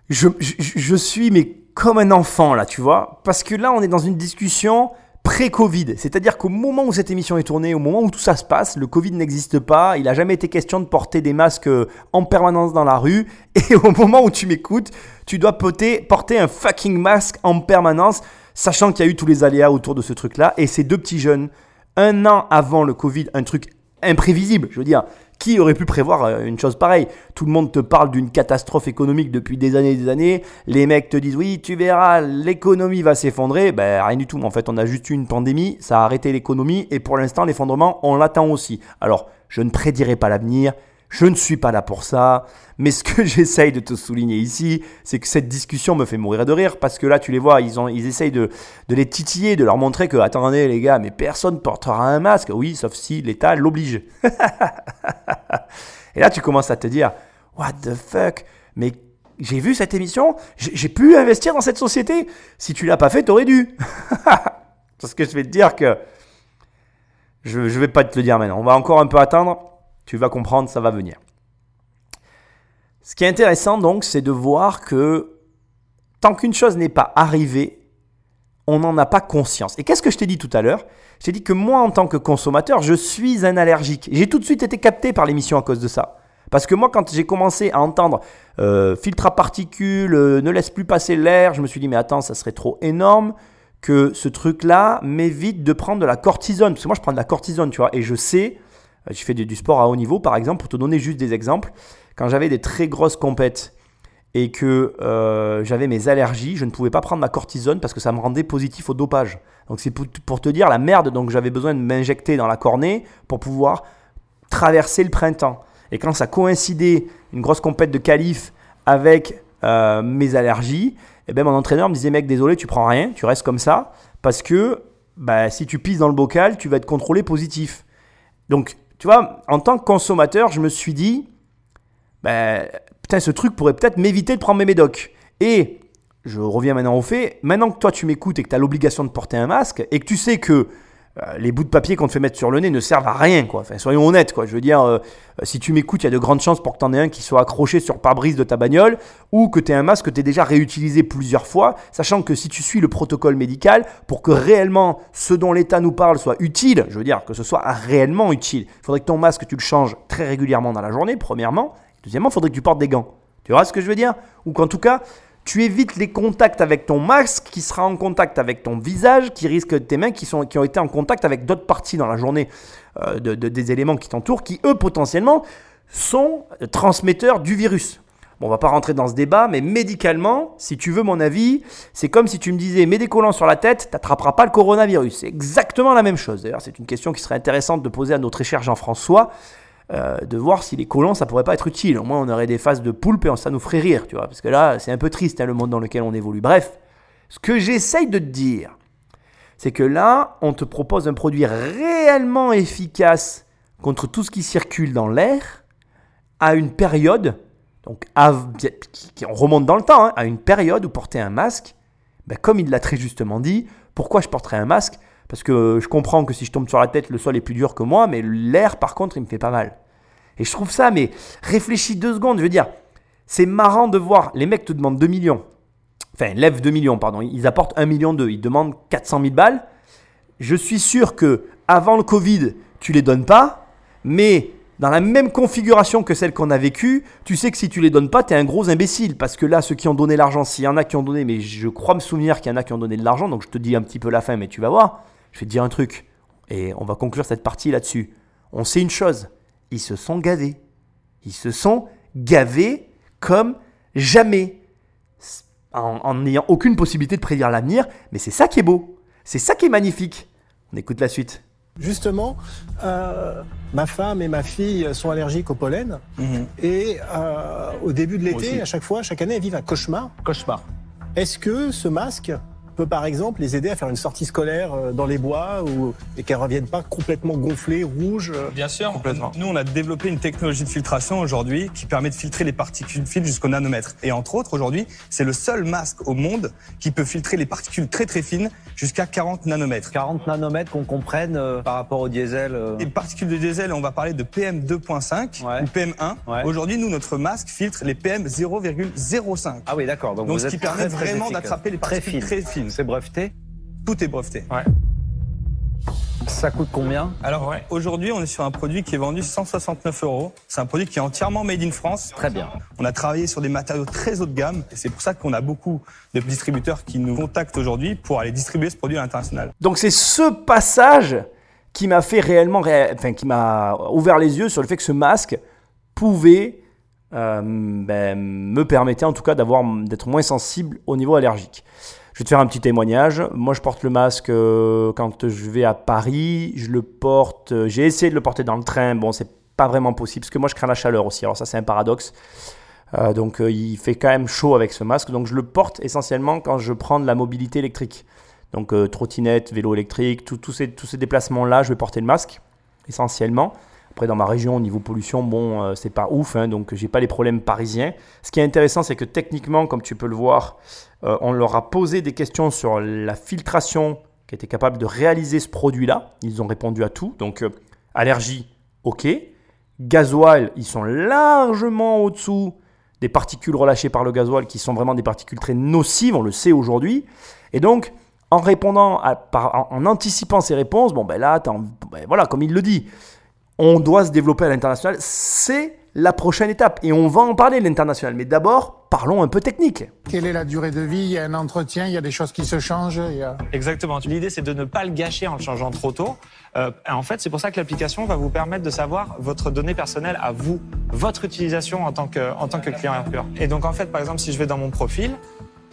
[SPEAKER 5] je, je, je suis, mais comme un enfant, là, tu vois. Parce que là, on est dans une discussion pré-Covid. C'est-à-dire qu'au moment où cette émission est tournée, au moment où tout ça se passe, le Covid n'existe pas. Il n'a jamais été question de porter des masques euh, en permanence dans la rue. Et au moment où tu m'écoutes, tu dois porter, porter un fucking masque en permanence, sachant qu'il y a eu tous les aléas autour de ce truc-là. Et ces deux petits jeunes, un an avant le Covid, un truc imprévisible, je veux dire. Qui aurait pu prévoir euh, une chose pareille? Tout le monde te parle d'une catastrophe économique depuis des années et des années. Les mecs te disent oui, tu verras, l'économie va s'effondrer. Ben rien du tout. En fait, on a juste eu une pandémie, ça a arrêté l'économie et pour l'instant, l'effondrement, on l'attend aussi. Alors, je ne prédirai pas l'avenir. Je ne suis pas là pour ça, mais ce que j'essaye de te souligner ici, c'est que cette discussion me fait mourir de rire parce que là, tu les vois, ils, essayent de, les titiller, de leur montrer que, attendez les gars, mais personne portera un masque. Oui, sauf si l'État l'oblige. Et là, tu commences à te dire, what the fuck, mais j'ai vu cette émission, j'ai pu investir dans cette société. Si tu l'as pas fait, t'aurais dû. Parce que je vais te dire que je, je vais pas te le dire maintenant. On va encore un peu attendre. Tu vas comprendre, ça va venir. Ce qui est intéressant donc, c'est de voir que tant qu'une chose n'est pas arrivée, on n'en a pas conscience. Et qu'est-ce que je t'ai dit tout à l'heure? Je t'ai dit que moi, en tant que consommateur, je suis un allergique. J'ai tout de suite été capté par l'émission à cause de ça. Parce que moi, quand j'ai commencé à entendre euh, filtre à particules, euh, ne laisse plus passer l'air, je me suis dit, mais attends, ça serait trop énorme que ce truc-là m'évite de prendre de la cortisone. Parce que moi, je prends de la cortisone, tu vois, et je sais, euh, je fais du, sport à haut niveau, par exemple, pour te donner juste des exemples. Quand j'avais des très grosses compètes et que euh, j'avais mes allergies, je ne pouvais pas prendre ma cortisone parce que ça me rendait positif au dopage. Donc c'est pour, te dire la merde, donc j'avais besoin de m'injecter dans la cornée pour pouvoir traverser le printemps. Et quand ça coïncidait, une grosse compète de qualif avec euh, mes allergies, eh ben mon entraîneur me disait mec désolé tu prends rien, tu restes comme ça parce que bah, si tu pisses dans le bocal, tu vas être contrôlé positif. Donc tu vois, en tant que consommateur, je me suis dit ben, putain, ce truc pourrait peut-être m'éviter de prendre mes médocs. Et je reviens maintenant au fait, maintenant que toi tu m'écoutes et que tu as l'obligation de porter un masque et que tu sais que les bouts de papier qu'on te fait mettre sur le nez ne servent à rien, quoi. Soyons honnêtes, quoi. Je veux dire, euh, si tu m'écoutes, il y a de grandes chances pour que tu en aies un qui soit accroché sur pare-brise de ta bagnole ou que tu aies un masque que tu déjà réutilisé plusieurs fois, sachant que si tu suis le protocole médical, pour que réellement ce dont l'État nous parle soit utile, je veux dire, que ce soit réellement utile, il faudrait que ton masque, tu le changes très régulièrement dans la journée, premièrement. Deuxièmement, il faudrait que tu portes des gants. Tu vois ce que je veux dire? Ou qu'en tout cas, tu évites les contacts avec ton masque qui sera en contact avec ton visage, qui risque tes mains qui, sont, qui ont été en contact avec d'autres parties dans la journée euh, de, de- des éléments qui t'entourent, qui eux potentiellement sont transmetteurs du virus. Bon, on va pas rentrer dans ce débat, mais médicalement, si tu veux mon avis, c'est comme si tu me disais mets des collants sur la tête, t'attraperas pas le coronavirus. C'est exactement la même chose. D'ailleurs, c'est une question qui serait intéressante de poser à notre cher Jean-François, euh, de voir si les collants, ça pourrait pas être utile. Au moins, on aurait des phases de poulpe et ça nous ferait rire, tu vois. Parce que là, c'est un peu triste hein, le monde dans lequel on évolue. Bref, ce que j'essaye de te dire, c'est que là, on te propose un produit réellement efficace contre tout ce qui circule dans l'air à une période, donc qui, on remonte dans le temps, hein, à une période où porter un masque, ben, comme il l'a très justement dit, pourquoi je porterais un masque Parce que je comprends que si je tombe sur la tête, le sol est plus dur que moi, mais l'air, par contre, il me fait pas mal. Et je trouve ça, mais réfléchis deux secondes, je veux dire, c'est marrant de voir, les mecs te demandent 2 millions, enfin, lèvent 2 millions, pardon, ils apportent 1 million d'eux, ils demandent 400 000 balles. Je suis sûr que avant le Covid, tu les donnes pas, mais dans la même configuration que celle qu'on a vécue, tu sais que si tu les donnes pas, tu es un gros imbécile. Parce que là, ceux qui ont donné l'argent, s'il y en a qui ont donné, mais je crois me souvenir qu'il y en a qui ont donné de l'argent, donc je te dis un petit peu la fin, mais tu vas voir. Je vais te dire un truc. Et on va conclure cette partie là-dessus. On sait une chose. Ils se sont gavés. Ils se sont gavés comme jamais. En n'ayant aucune possibilité de prédire l'avenir. Mais c'est ça qui est beau. C'est ça qui est magnifique. On écoute la suite.
[SPEAKER 9] Justement, euh, ma femme et ma fille sont allergiques au pollen.
[SPEAKER 8] Mhm.
[SPEAKER 9] Et euh, au début de l'été, à chaque fois, chaque année, elles vivent un cauchemar.
[SPEAKER 8] Cauchemar.
[SPEAKER 9] Est-ce que ce masque peut par exemple les aider à faire une sortie scolaire euh, dans les bois ou, et qu'elles ne reviennent pas complètement gonflées, rouges euh
[SPEAKER 6] Bien sûr, complètement. Nous, on a développé une technologie de filtration aujourd'hui qui permet de filtrer les particules fines jusqu'au nanomètre. Et entre autres, aujourd'hui, c'est le seul masque au monde qui peut filtrer les particules très très fines jusqu'à 40 nanomètres.
[SPEAKER 8] 40 nanomètres qu'on comprenne euh, par rapport au diesel.
[SPEAKER 6] Les particules de diesel, on va parler de PM2.5 ou PM1. Aujourd'hui, nous, notre masque filtre les PM 0,05.
[SPEAKER 8] Ah oui, d'accord.
[SPEAKER 6] Donc, Donc ce qui permet vraiment d'attraper les particules très fines.
[SPEAKER 8] C'est breveté
[SPEAKER 6] Tout est breveté.
[SPEAKER 4] Ouais.
[SPEAKER 8] Ça coûte combien?
[SPEAKER 6] Alors aujourd'hui, on est sur un produit qui est vendu 169 euros. C'est un produit qui est entièrement made in France.
[SPEAKER 8] Très bien.
[SPEAKER 6] On a travaillé sur des matériaux très haut de gamme et c'est pour ça qu'on a beaucoup de distributeurs qui nous contactent aujourd'hui pour aller distribuer ce produit à l'international.
[SPEAKER 5] Donc c'est ce passage qui m'a fait réellement, enfin qui m'a ouvert les yeux sur le fait que ce masque pouvait euh, ben, me permettre en tout cas d'avoir d'être moins sensible au niveau allergique. Je vais te faire un petit témoignage. Moi, je porte le masque euh, quand je vais à Paris. Je le porte. Euh, j'ai essayé de le porter dans le train. Bon, c'est pas vraiment possible parce que moi, je crains la chaleur aussi. Alors ça, c'est un paradoxe. Euh, donc, il fait quand même chaud avec ce masque. Donc, je le porte essentiellement quand je prends de la mobilité électrique. Donc, trottinette, vélo électrique, tous ces, tous ces déplacements-là, je vais porter le masque essentiellement. Après, dans ma région, au niveau pollution, bon, c'est pas ouf, hein, donc j'ai pas les problèmes parisiens. Ce qui est intéressant, c'est que techniquement, comme tu peux le voir, euh, on leur a posé des questions sur la filtration qui était capable de réaliser ce produit-là. Ils ont répondu à tout. Donc, euh, allergie, ok. Gasoil, ils sont largement au-dessous des particules relâchées par le gasoil qui sont vraiment des particules très nocives, on le sait aujourd'hui. Et donc, en répondant, en, anticipant ces réponses, bon ben là, ben voilà, comme il le dit, on doit se développer à l'international. C'est la prochaine étape. Et on va en parler, l'international. Mais d'abord, parlons un peu technique.
[SPEAKER 1] Quelle est la durée de vie? Il y a un entretien, il y a des choses qui se changent.
[SPEAKER 4] Exactement. L'idée, c'est de ne pas le gâcher en le changeant trop tôt. Euh, en fait, c'est pour ça que l'application va vous permettre de savoir votre donnée personnelle à vous, votre utilisation en tant que, en tant que client Airpure. Et donc, en fait, par exemple, si je vais dans mon profil,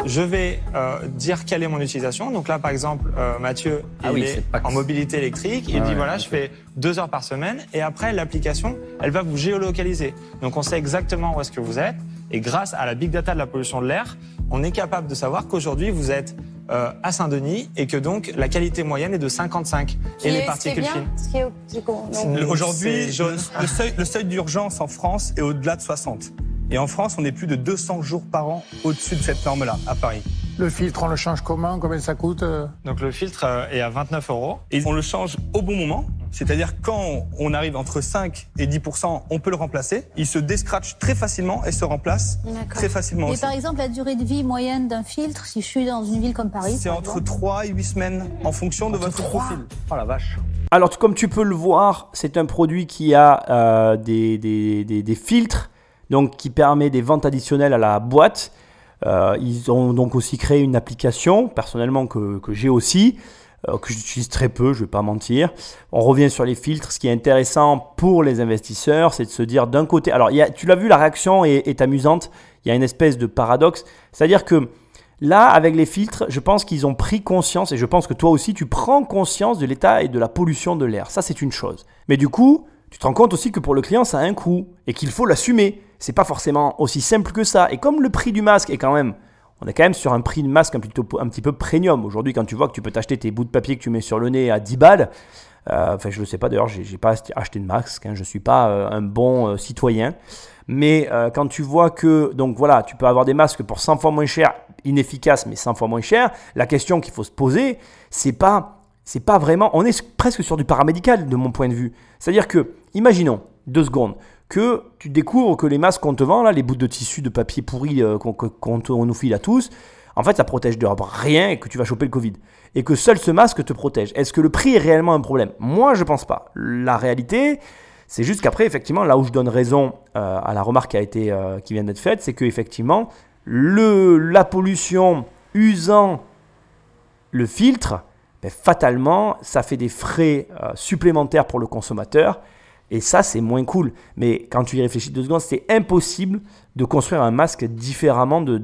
[SPEAKER 4] je vais euh, dire quelle est mon utilisation. Donc là, par exemple, euh, Mathieu,
[SPEAKER 8] ah
[SPEAKER 4] il est, en mobilité électrique. Il dit voilà, je fais deux heures par semaine. Et après, l'application, elle va vous géolocaliser. Donc on sait exactement où est-ce que vous êtes. Et grâce à la big data de la pollution de l'air, on est capable de savoir qu'aujourd'hui vous êtes euh, à Saint-Denis et que donc la qualité moyenne est de 55
[SPEAKER 2] et les particules fines.
[SPEAKER 6] Aujourd'hui, le seuil, le seuil d'urgence en France est au-delà de 60. Et en France, on est plus de 200 jours par an au-dessus de cette norme-là, à Paris.
[SPEAKER 1] Le filtre, on le change comment? Combien ça coûte euh?
[SPEAKER 4] Donc le filtre euh, est à 29 euros.
[SPEAKER 6] Et on le change au bon moment. C'est-à-dire quand on arrive entre 5 et 10% on peut le remplacer. Il se descratche très facilement et se remplace très facilement.
[SPEAKER 10] Et par exemple, la durée de vie moyenne d'un filtre, si je suis dans une ville comme Paris
[SPEAKER 6] C'est entre 3 et 8 semaines en fonction de votre profil.
[SPEAKER 8] Oh la vache
[SPEAKER 5] alors, comme tu peux le voir, c'est un produit qui a euh, des, des, des filtres donc qui permet des ventes additionnelles à la boîte. Euh, ils ont donc aussi créé une application, personnellement, que, que j'ai aussi. euh, que j'utilise très peu, je vais pas mentir. On revient sur les filtres. Ce qui est intéressant pour les investisseurs, c'est de se dire d'un côté, alors tu l'as vu, la réaction est amusante. Il y a une espèce de paradoxe, c'est-à-dire que Là, avec les filtres, je pense qu'ils ont pris conscience, et je pense que toi aussi, tu prends conscience de l'état et de la pollution de l'air. Ça, c'est une chose. Mais du coup, tu te rends compte aussi que pour le client, ça a un coût et qu'il faut l'assumer. C'est pas forcément aussi simple que ça. Et comme le prix du masque est quand même, on est quand même sur un prix de masque un, petit peu premium. Aujourd'hui, quand tu vois que tu peux t'acheter tes bouts de papier que tu mets sur le nez à 10 balles, euh, enfin, je ne sais pas d'ailleurs, j'ai pas acheté de masque, hein, je ne suis pas euh, un bon euh, citoyen. Mais quand tu vois que, donc voilà, tu peux avoir des masques pour 100 fois moins cher, inefficaces, mais 100 fois moins cher, la question qu'il faut se poser, c'est pas, c'est pas vraiment, on est presque sur du paramédical de mon point de vue. C'est-à-dire que, imaginons, deux secondes, que tu découvres que les masques qu'on te vend, là, les bouts de tissu de papier pourri qu'on nous file à tous, en fait, ça protège de rien et que tu vas choper le Covid. Et que seul ce masque te protège. Est-ce que le prix est réellement un problème? Moi, je pense pas. La réalité, c'est juste qu'après, effectivement, là où je donne raison euh, à la remarque qui, a été, euh, qui vient d'être faite, c'est que effectivement, le, la pollution usant le filtre, ben, fatalement, ça fait des frais euh, supplémentaires pour le consommateur. Et ça, c'est moins cool. Mais quand tu y réfléchis deux secondes, c'est impossible de construire un masque différemment de,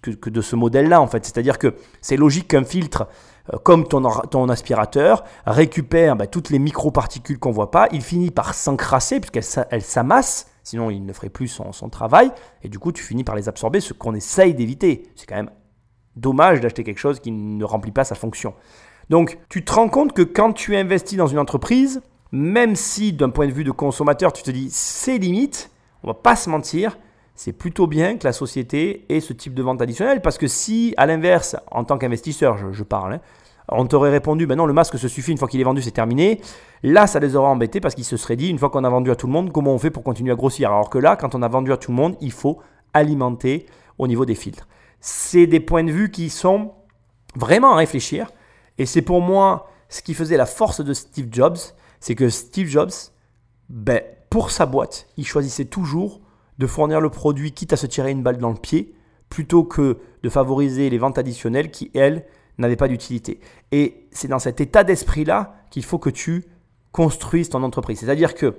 [SPEAKER 5] que, de ce modèle-là, en fait. C'est-à-dire que c'est logique qu'un filtre euh, comme ton, ton aspirateur, récupère bah, toutes les microparticules qu'on ne voit pas, il finit par s'encrasser puisqu'elle elle, s'amasse, sinon il ne ferait plus son, son, travail, et du coup tu finis par les absorber, ce qu'on essaye d'éviter. C'est quand même dommage d'acheter quelque chose qui ne remplit pas sa fonction. Donc tu te rends compte que quand tu investis dans une entreprise, même si d'un point de vue de consommateur tu te dis c'est limite, on va pas se mentir, c'est plutôt bien que la société ait ce type de vente additionnelle parce que si, à l'inverse, en tant qu'investisseur, je, parle, hein, on t'aurait répondu, ben non, le masque se suffit, une fois qu'il est vendu, c'est terminé. Là, ça les aurait embêtés parce qu'ils se seraient dit, une fois qu'on a vendu à tout le monde, comment on fait pour continuer à grossir? Alors que là, quand on a vendu à tout le monde, il faut alimenter au niveau des filtres. C'est des points de vue qui sont vraiment à réfléchir. Et c'est pour moi ce qui faisait la force de Steve Jobs, c'est que Steve Jobs, ben, pour sa boîte, il choisissait toujours de fournir le produit quitte à se tirer une balle dans le pied, plutôt que de favoriser les ventes additionnelles qui, elles, n'avaient pas d'utilité. Et c'est dans cet état d'esprit-là qu'il faut que tu construises ton entreprise. C'est-à-dire que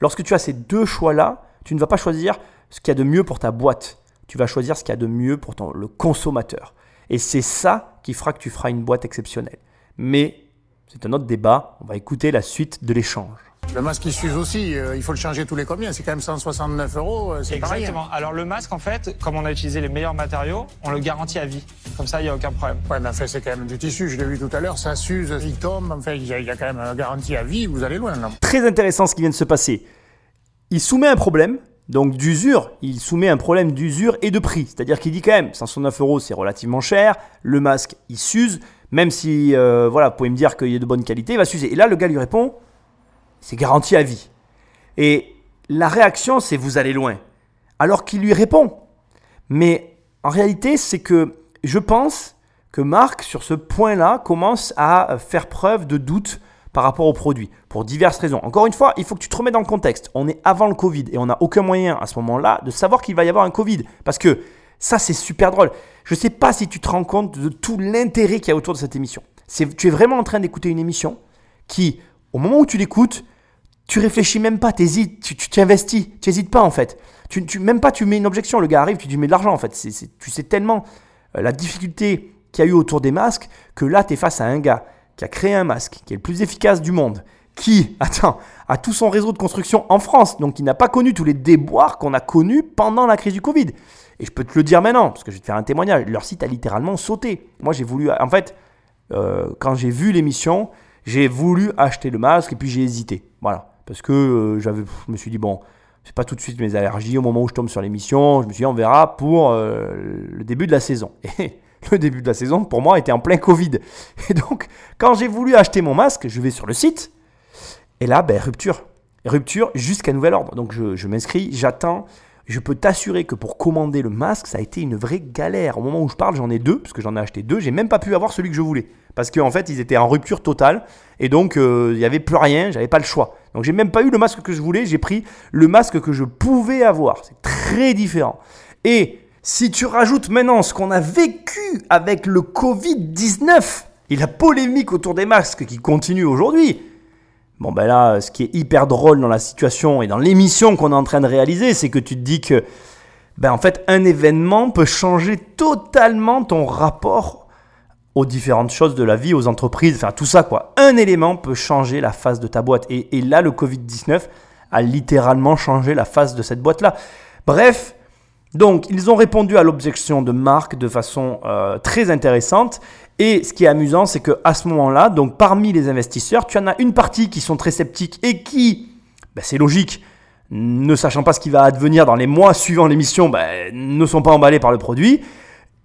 [SPEAKER 5] lorsque tu as ces deux choix-là, tu ne vas pas choisir ce qu'il y a de mieux pour ta boîte, tu vas choisir ce qu'il y a de mieux pour ton, le consommateur. Et c'est ça qui fera que tu feras une boîte exceptionnelle. Mais c'est un autre débat, on va écouter la suite de l'échange.
[SPEAKER 1] Le masque qui s'use aussi, euh, il faut le changer tous les combien? C'est quand même 169 euros, euh, c'est
[SPEAKER 4] Exactement. Alors le masque, en fait, comme on a utilisé les meilleurs matériaux, on le garantit à vie. Comme ça, il n'y a aucun problème.
[SPEAKER 1] Ouais, mais fait, c'est quand même du tissu, je l'ai vu tout à l'heure, ça s'use, il tombe, enfin, il y, a, quand même une garantie à vie, vous allez loin là.
[SPEAKER 5] Très intéressant ce qui vient de se passer. Il soumet un problème, donc d'usure, il soumet un problème d'usure et de prix. C'est-à-dire qu'il dit quand même, 169 euros c'est relativement cher, le masque il s'use, même si, euh, voilà, vous pouvez me dire qu'il est de bonne qualité, il va s'user. Et là, le gars lui répond, c'est garanti à vie. Et la réaction, c'est vous allez loin. Alors qu'il lui répond. Mais en réalité, c'est que je pense que Marc, sur ce point-là, commence à faire preuve de doute par rapport au produit, pour diverses raisons. Encore une fois, il faut que tu te remettes dans le contexte. On est avant le Covid et on n'a aucun moyen à ce moment-là de savoir qu'il va y avoir un Covid. Parce que ça, c'est super drôle. Je ne sais pas si tu te rends compte de tout l'intérêt qu'il y a autour de cette émission. Tu es vraiment en train d'écouter une émission qui, au moment où tu l'écoutes, tu réfléchis même pas, t'hésites, tu t'investis, tu n'hésites pas en fait. Tu, tu, même pas tu mets une objection, le gars arrive, tu lui mets de l'argent en fait. tu sais tellement euh, la difficulté qu'il y a eu autour des masques que là tu es face à un gars qui a créé un masque, qui est le plus efficace du monde, qui, attends, a tout son réseau de construction en France, donc qui n'a pas connu tous les déboires qu'on a connus pendant la crise du Covid. Et je peux te le dire maintenant, parce que je vais te faire un témoignage, leur site a littéralement sauté. Moi j'ai voulu, en fait, euh, quand j'ai vu l'émission, j'ai voulu acheter le masque et puis j'ai hésité. Voilà parce que euh, j'avais, je me suis dit, bon, c'est pas tout de suite mes allergies. Au moment où je tombe sur l'émission, je me suis dit, on verra pour euh, le début de la saison. Et le début de la saison, pour moi, était en plein Covid. Et donc, quand j'ai voulu acheter mon masque, je vais sur le site. Et là, ben, rupture. Rupture jusqu'à nouvel ordre. Donc, je, m'inscris, j'attends je peux t'assurer que pour commander le masque, ça a été une vraie galère. Au moment où je parle, j'en ai deux, parce que j'en ai acheté deux. J'ai même pas pu avoir celui que je voulais. Parce qu'en fait, ils étaient en rupture totale. Et donc, euh, il n'y avait plus rien, j'avais pas le choix. Donc, j'ai même pas eu le masque que je voulais, j'ai pris le masque que je pouvais avoir. C'est très différent. Et si tu rajoutes maintenant ce qu'on a vécu avec le Covid-19, Et la polémique autour des masques qui continue aujourd'hui. Bon ben là, ce qui est hyper drôle dans la situation et dans l'émission qu'on est en train de réaliser, c'est que tu te dis que ben en fait un événement peut changer totalement ton rapport aux différentes choses de la vie, aux entreprises, enfin tout ça quoi. Un élément peut changer la face de ta boîte. Et, et là, le Covid-19 a littéralement changé la face de cette boîte-là. Bref, donc ils ont répondu à l'objection de Marc de façon euh, très intéressante. Et ce qui est amusant, c'est que à ce moment-là, donc parmi les investisseurs, tu en as une partie qui sont très sceptiques et qui, ben, c'est logique, ne sachant pas ce qui va advenir dans les mois suivant l'émission, ben, ne sont pas emballés par le produit.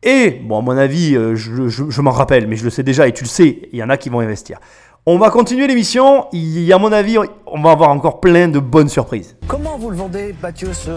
[SPEAKER 5] Et, bon, à mon avis, euh, je m'en rappelle, mais je le sais déjà et tu le sais, il y en a qui vont investir. On va continuer l'émission. Il y a, à mon avis, on va avoir encore plein de bonnes surprises.
[SPEAKER 7] Comment vous le vendez, Mathieu, ce,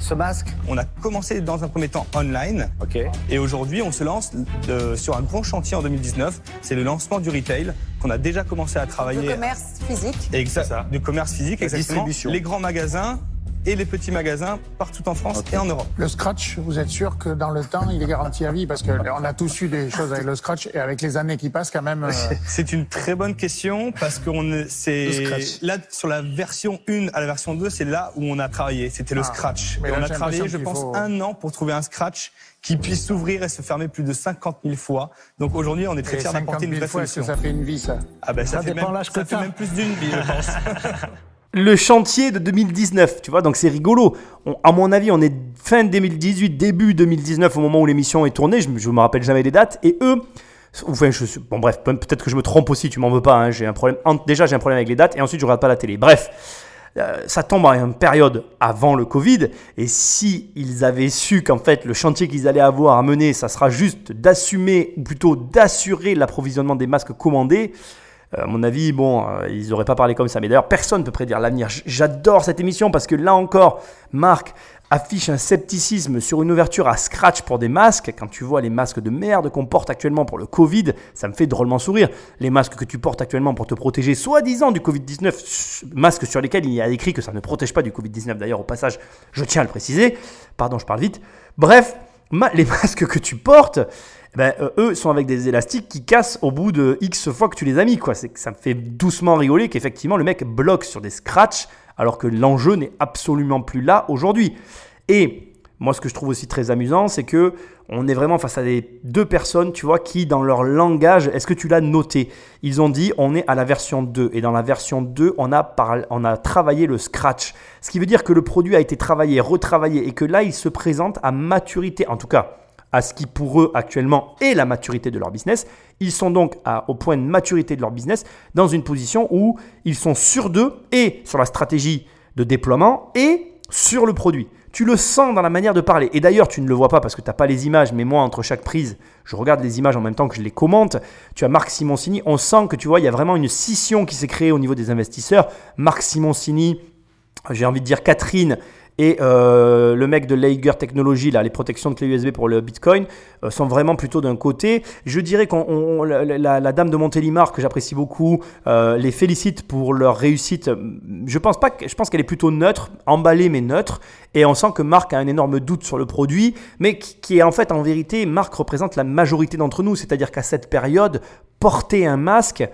[SPEAKER 7] ce masque?
[SPEAKER 6] On a commencé dans un premier temps online.
[SPEAKER 7] Ok.
[SPEAKER 6] Et aujourd'hui, on se lance euh, sur un gros chantier en 2019. C'est le lancement du retail qu'on a déjà commencé à travailler.
[SPEAKER 2] Le commerce physique.
[SPEAKER 6] Exact, du commerce physique, exactement.
[SPEAKER 7] distribution.
[SPEAKER 6] Les grands magasins et les petits magasins partout en France et en Europe.
[SPEAKER 1] Le scratch, vous êtes sûr que dans le temps, il est garanti à vie? Parce qu'on a tous eu des choses avec le scratch et avec les années qui passent, quand même. euh,
[SPEAKER 6] C'est une très bonne question parce qu'on c'est là sur la version 1 à la version 2, c'est là où on a travaillé. C'était le
[SPEAKER 1] Ah,
[SPEAKER 6] scratch.
[SPEAKER 1] mais
[SPEAKER 6] Et
[SPEAKER 1] là,
[SPEAKER 6] on a travaillé, je pense,
[SPEAKER 1] faut-
[SPEAKER 6] un an pour trouver un scratch qui puisse s'ouvrir et se fermer plus de 50 000 fois. Donc aujourd'hui, on est très fiers
[SPEAKER 1] 50
[SPEAKER 6] d'apporter une
[SPEAKER 1] 000
[SPEAKER 6] vraie
[SPEAKER 1] fois, est-ce que
[SPEAKER 6] solution.
[SPEAKER 1] ça fait une vie, ça?
[SPEAKER 6] Ah ben ça,
[SPEAKER 7] Ça
[SPEAKER 6] fait
[SPEAKER 7] dépend
[SPEAKER 6] même, ça fait même plus d'une vie, je pense.
[SPEAKER 5] le chantier de 2019, tu vois, donc c'est rigolo. À mon avis, on est fin 2018, début 2019 au moment où l'émission est tournée, je, je me rappelle jamais des dates, et eux, enfin, je bon bref, peut- peut-être que je me trompe aussi, tu m'en veux pas, hein, j'ai un problème, déjà j'ai un problème avec les dates, et ensuite je regarde pas la télé. Bref, euh, ça tombe à une période avant le Covid, et si ils avaient su qu'en fait le chantier qu'ils allaient avoir à mener, ça sera juste d'assumer, ou plutôt d'assurer l'approvisionnement des masques commandés, à mon avis, bon, euh, ils n'auraient pas parlé comme ça. Mais d'ailleurs, personne ne peut prédire l'avenir. J'adore cette émission parce que là encore, Marc affiche un scepticisme sur une ouverture à scratch pour des masques. Quand tu vois les masques de merde qu'on porte actuellement pour le Covid, ça me fait drôlement sourire. Les masques que tu portes actuellement pour te protéger, soi-disant du Covid-19, s- masques sur lesquels il y a écrit que ça ne protège pas du Covid-19. D'ailleurs, au passage, je tiens à le préciser. Pardon, je parle vite. Bref, les masques que tu portes, ben, euh, eux sont avec des élastiques qui cassent au bout de X fois que tu les as mis. Quoi. Ça me fait doucement rigoler qu'effectivement le mec bloque sur des scratchs alors que l'enjeu n'est absolument plus là aujourd'hui. Et moi, ce que je trouve aussi très amusant, c'est que on est vraiment face à des deux personnes, tu vois, qui dans leur langage, est-ce que tu l'as noté? Ils ont dit on est à la version 2 et dans la version 2, on a par- on a travaillé le scratch. Ce qui veut dire que le produit a été travaillé, retravaillé et que là, il se présente à maturité en tout cas à ce qui pour eux actuellement est la maturité de leur business. Ils sont donc à- au point de maturité de leur business dans une position où ils sont sur d'eux et sur la stratégie de déploiement et sur le produit. Tu le sens dans la manière de parler. Et d'ailleurs, tu ne le vois pas parce que tu n'as pas les images, mais moi, entre chaque prise, je regarde les images en même temps que je les commente. Tu as Marc Simoncini, on sent que tu vois, il y a vraiment une scission qui s'est créée au niveau des investisseurs. Marc Simoncini, j'ai envie de dire Catherine et euh, le mec de Leiger Technology, là, les protections de clés USB pour le Bitcoin, euh, sont vraiment plutôt d'un côté. Je dirais qu'on on- la, la- dame de Montélimar, que j'apprécie beaucoup, euh, les félicite pour leur réussite. Je pense qu'elle est plutôt neutre, emballée mais neutre. Et on sent que Marc a un énorme doute sur le produit, mais qui, qui est en fait, en vérité, Marc représente la majorité d'entre nous. C'est-à-dire qu'à cette période, porter un masque,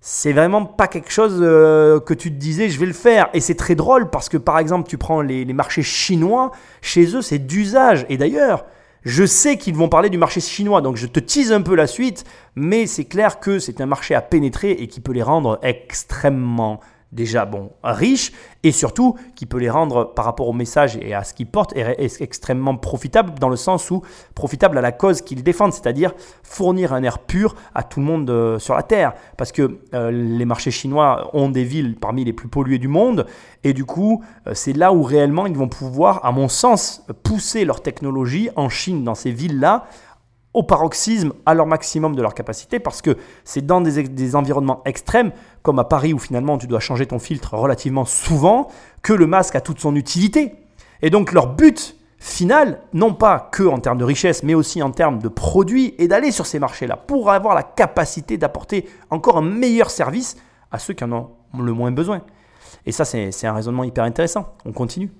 [SPEAKER 5] c'est vraiment pas quelque chose euh, que tu te disais je vais le faire. Et c'est très drôle parce que par exemple tu prends les, les marchés chinois, chez eux c'est d'usage. Et d'ailleurs, je sais qu'ils vont parler du marché chinois, donc je te tease un peu la suite, mais c'est clair que c'est un marché à pénétrer et qui peut les rendre extrêmement déjà bon riches et surtout qui peut les rendre par rapport au message et à ce qu'ils portent est, extrêmement profitable dans le sens où profitable à la cause qu'ils défendent, c'est-à-dire fournir un air pur à tout le monde euh, sur la terre. Parce que euh, les marchés chinois ont des villes parmi les plus polluées du monde et du coup euh, c'est là où réellement ils vont pouvoir à mon sens pousser leur technologie en Chine dans ces villes-là au paroxysme, à leur maximum de leur capacité, parce que c'est dans des, des environnements extrêmes, comme à Paris où finalement tu dois changer ton filtre relativement souvent, que le masque a toute son utilité. Et donc leur but final, non pas que en termes de richesse, mais aussi en termes de produits, est d'aller sur ces marchés-là pour avoir la capacité d'apporter encore un meilleur service à ceux qui en ont le moins besoin. Et ça, c'est un raisonnement hyper intéressant. On continue.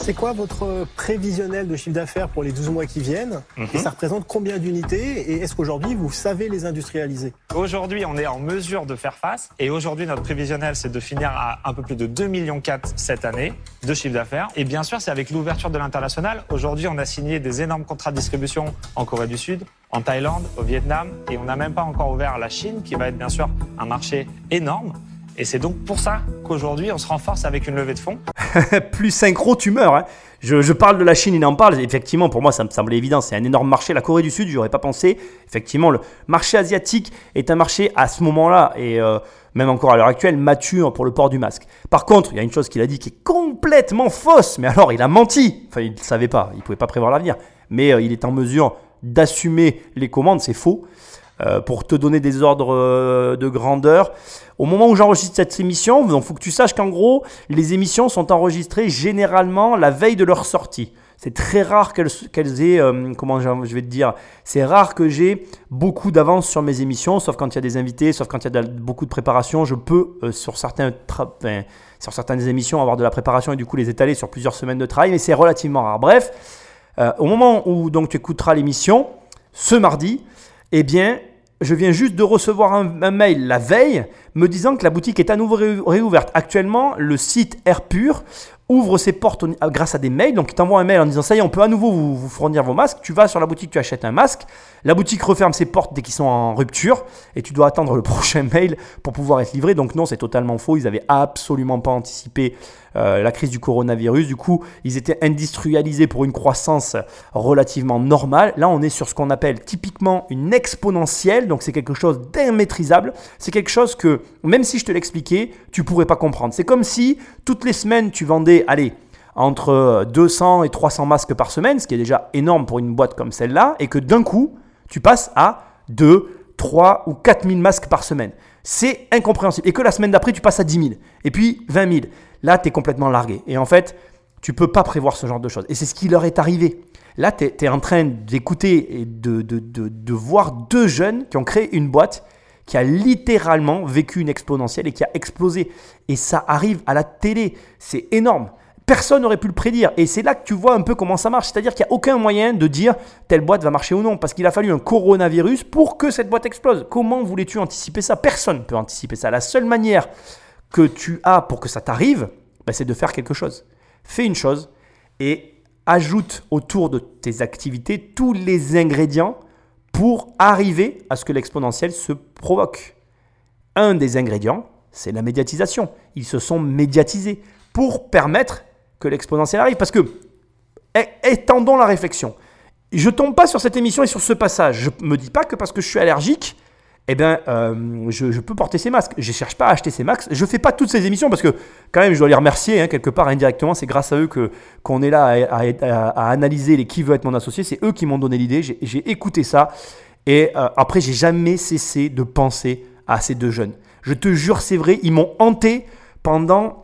[SPEAKER 9] C'est quoi votre prévisionnel de chiffre d'affaires pour les 12 mois qui viennent
[SPEAKER 4] Mhm.
[SPEAKER 9] Et ça représente combien d'unités Et est-ce qu'aujourd'hui, vous savez les industrialiser
[SPEAKER 4] Aujourd'hui, on est en mesure de faire face. Et aujourd'hui, notre prévisionnel, c'est de finir à un peu plus de 2,4 millions cette année de chiffre d'affaires. Et bien sûr, c'est avec l'ouverture de l'international. Aujourd'hui, on a signé des énormes contrats de distribution en Corée du Sud, en Thaïlande, au Vietnam. Et on n'a même pas encore ouvert la Chine, qui va être bien sûr un marché énorme. Et c'est donc pour ça qu'aujourd'hui, on se renforce avec une levée de fonds.
[SPEAKER 5] plus synchro, tu meurs. hein. Je, parle de la Chine, il en parle. Effectivement, pour moi, ça me semblait évident. C'est un énorme marché. La Corée du Sud, j'aurais pas pensé. Effectivement, le marché asiatique est un marché à ce moment-là et euh, même encore à l'heure actuelle mature pour le port du masque. Par contre, il y a une chose qu'il a dit qui est complètement fausse. Mais alors, il a menti. Enfin, il ne savait pas. Il pouvait pas prévoir l'avenir. Mais euh, il est en mesure d'assumer les commandes. C'est faux. Euh, pour te donner des ordres euh, de grandeur. Au moment où j'enregistre cette émission, il faut que tu saches qu'en gros, les émissions sont enregistrées généralement la veille de leur sortie. C'est très rare qu'elles aient, euh, comment je vais te dire, c'est rare que j'ai beaucoup d'avance sur mes émissions, sauf quand il y a des invités, sauf quand il y a beaucoup de préparation. Je peux, sur, certaines émissions, avoir de la préparation et du coup les étaler sur plusieurs semaines de travail, mais c'est relativement rare. Bref, au moment où donc tu écouteras l'émission, ce mardi, eh bien, je viens juste de recevoir un, mail la veille me disant que la boutique est à nouveau ré- réouverte. Actuellement, le site Air Pur ouvre ses portes à- grâce à des mails. Donc, il t'envoie un mail en disant ça y est, on peut à nouveau vous, fournir vos masques. Tu vas sur la boutique, tu achètes un masque. La boutique referme ses portes dès qu'ils sont en rupture et tu dois attendre le prochain mail pour pouvoir être livré. Donc, non, c'est totalement faux. Ils avaient absolument pas anticipé euh, la crise du coronavirus. Du coup, ils étaient industrialisés pour une croissance relativement normale. Là, on est sur ce qu'on appelle typiquement une exponentielle. Donc, c'est quelque chose d'immaîtrisable. C'est quelque chose que, même si je te l'expliquais, tu pourrais pas comprendre. C'est comme si toutes les semaines, tu vendais, allez, entre 200 et 300 masques par semaine, ce qui est déjà énorme pour une boîte comme celle-là, et que d'un coup, tu passes à 2, 3 ou 4 000 masques par semaine. C'est incompréhensible. Et que la semaine d'après, tu passes à 10 000. Et puis 20 000. Là, tu es complètement largué. Et en fait, tu peux pas prévoir ce genre de choses. Et c'est ce qui leur est arrivé. Là, tu es, en train d'écouter et de, voir deux jeunes qui ont créé une boîte qui a littéralement vécu une exponentielle et qui a explosé. Et ça arrive à la télé. C'est énorme. Personne n'aurait pu le prédire. Et c'est là que tu vois un peu comment ça marche. C'est-à-dire qu'il n'y a aucun moyen de dire telle boîte va marcher ou non. Parce qu'il a fallu un coronavirus pour que cette boîte explose. Comment voulais-tu anticiper ça? Personne ne peut anticiper ça. La seule manière que tu as pour que ça t'arrive, ben, c'est de faire quelque chose. Fais une chose et ajoute autour de tes activités tous les ingrédients pour arriver à ce que l'exponentiel se provoque. Un des ingrédients, c'est la médiatisation. Ils se sont médiatisés pour permettre que l'exponentiel arrive. Parce que, é- étendons la réflexion. Je tombe pas sur cette émission et sur ce passage. Je me dis pas que parce que je suis allergique, eh ben, euh, je, peux porter ces masques. Je cherche pas à acheter ces masques. Je fais pas toutes ces émissions parce que, quand même, je dois les remercier hein, quelque part indirectement. C'est grâce à eux que qu'on est là à, à- analyser les qui veut être mon associé. C'est eux qui m'ont donné l'idée. J'ai écouté ça et euh, après, j'ai jamais cessé de penser à ces deux jeunes. Je te jure, c'est vrai, ils m'ont hanté pendant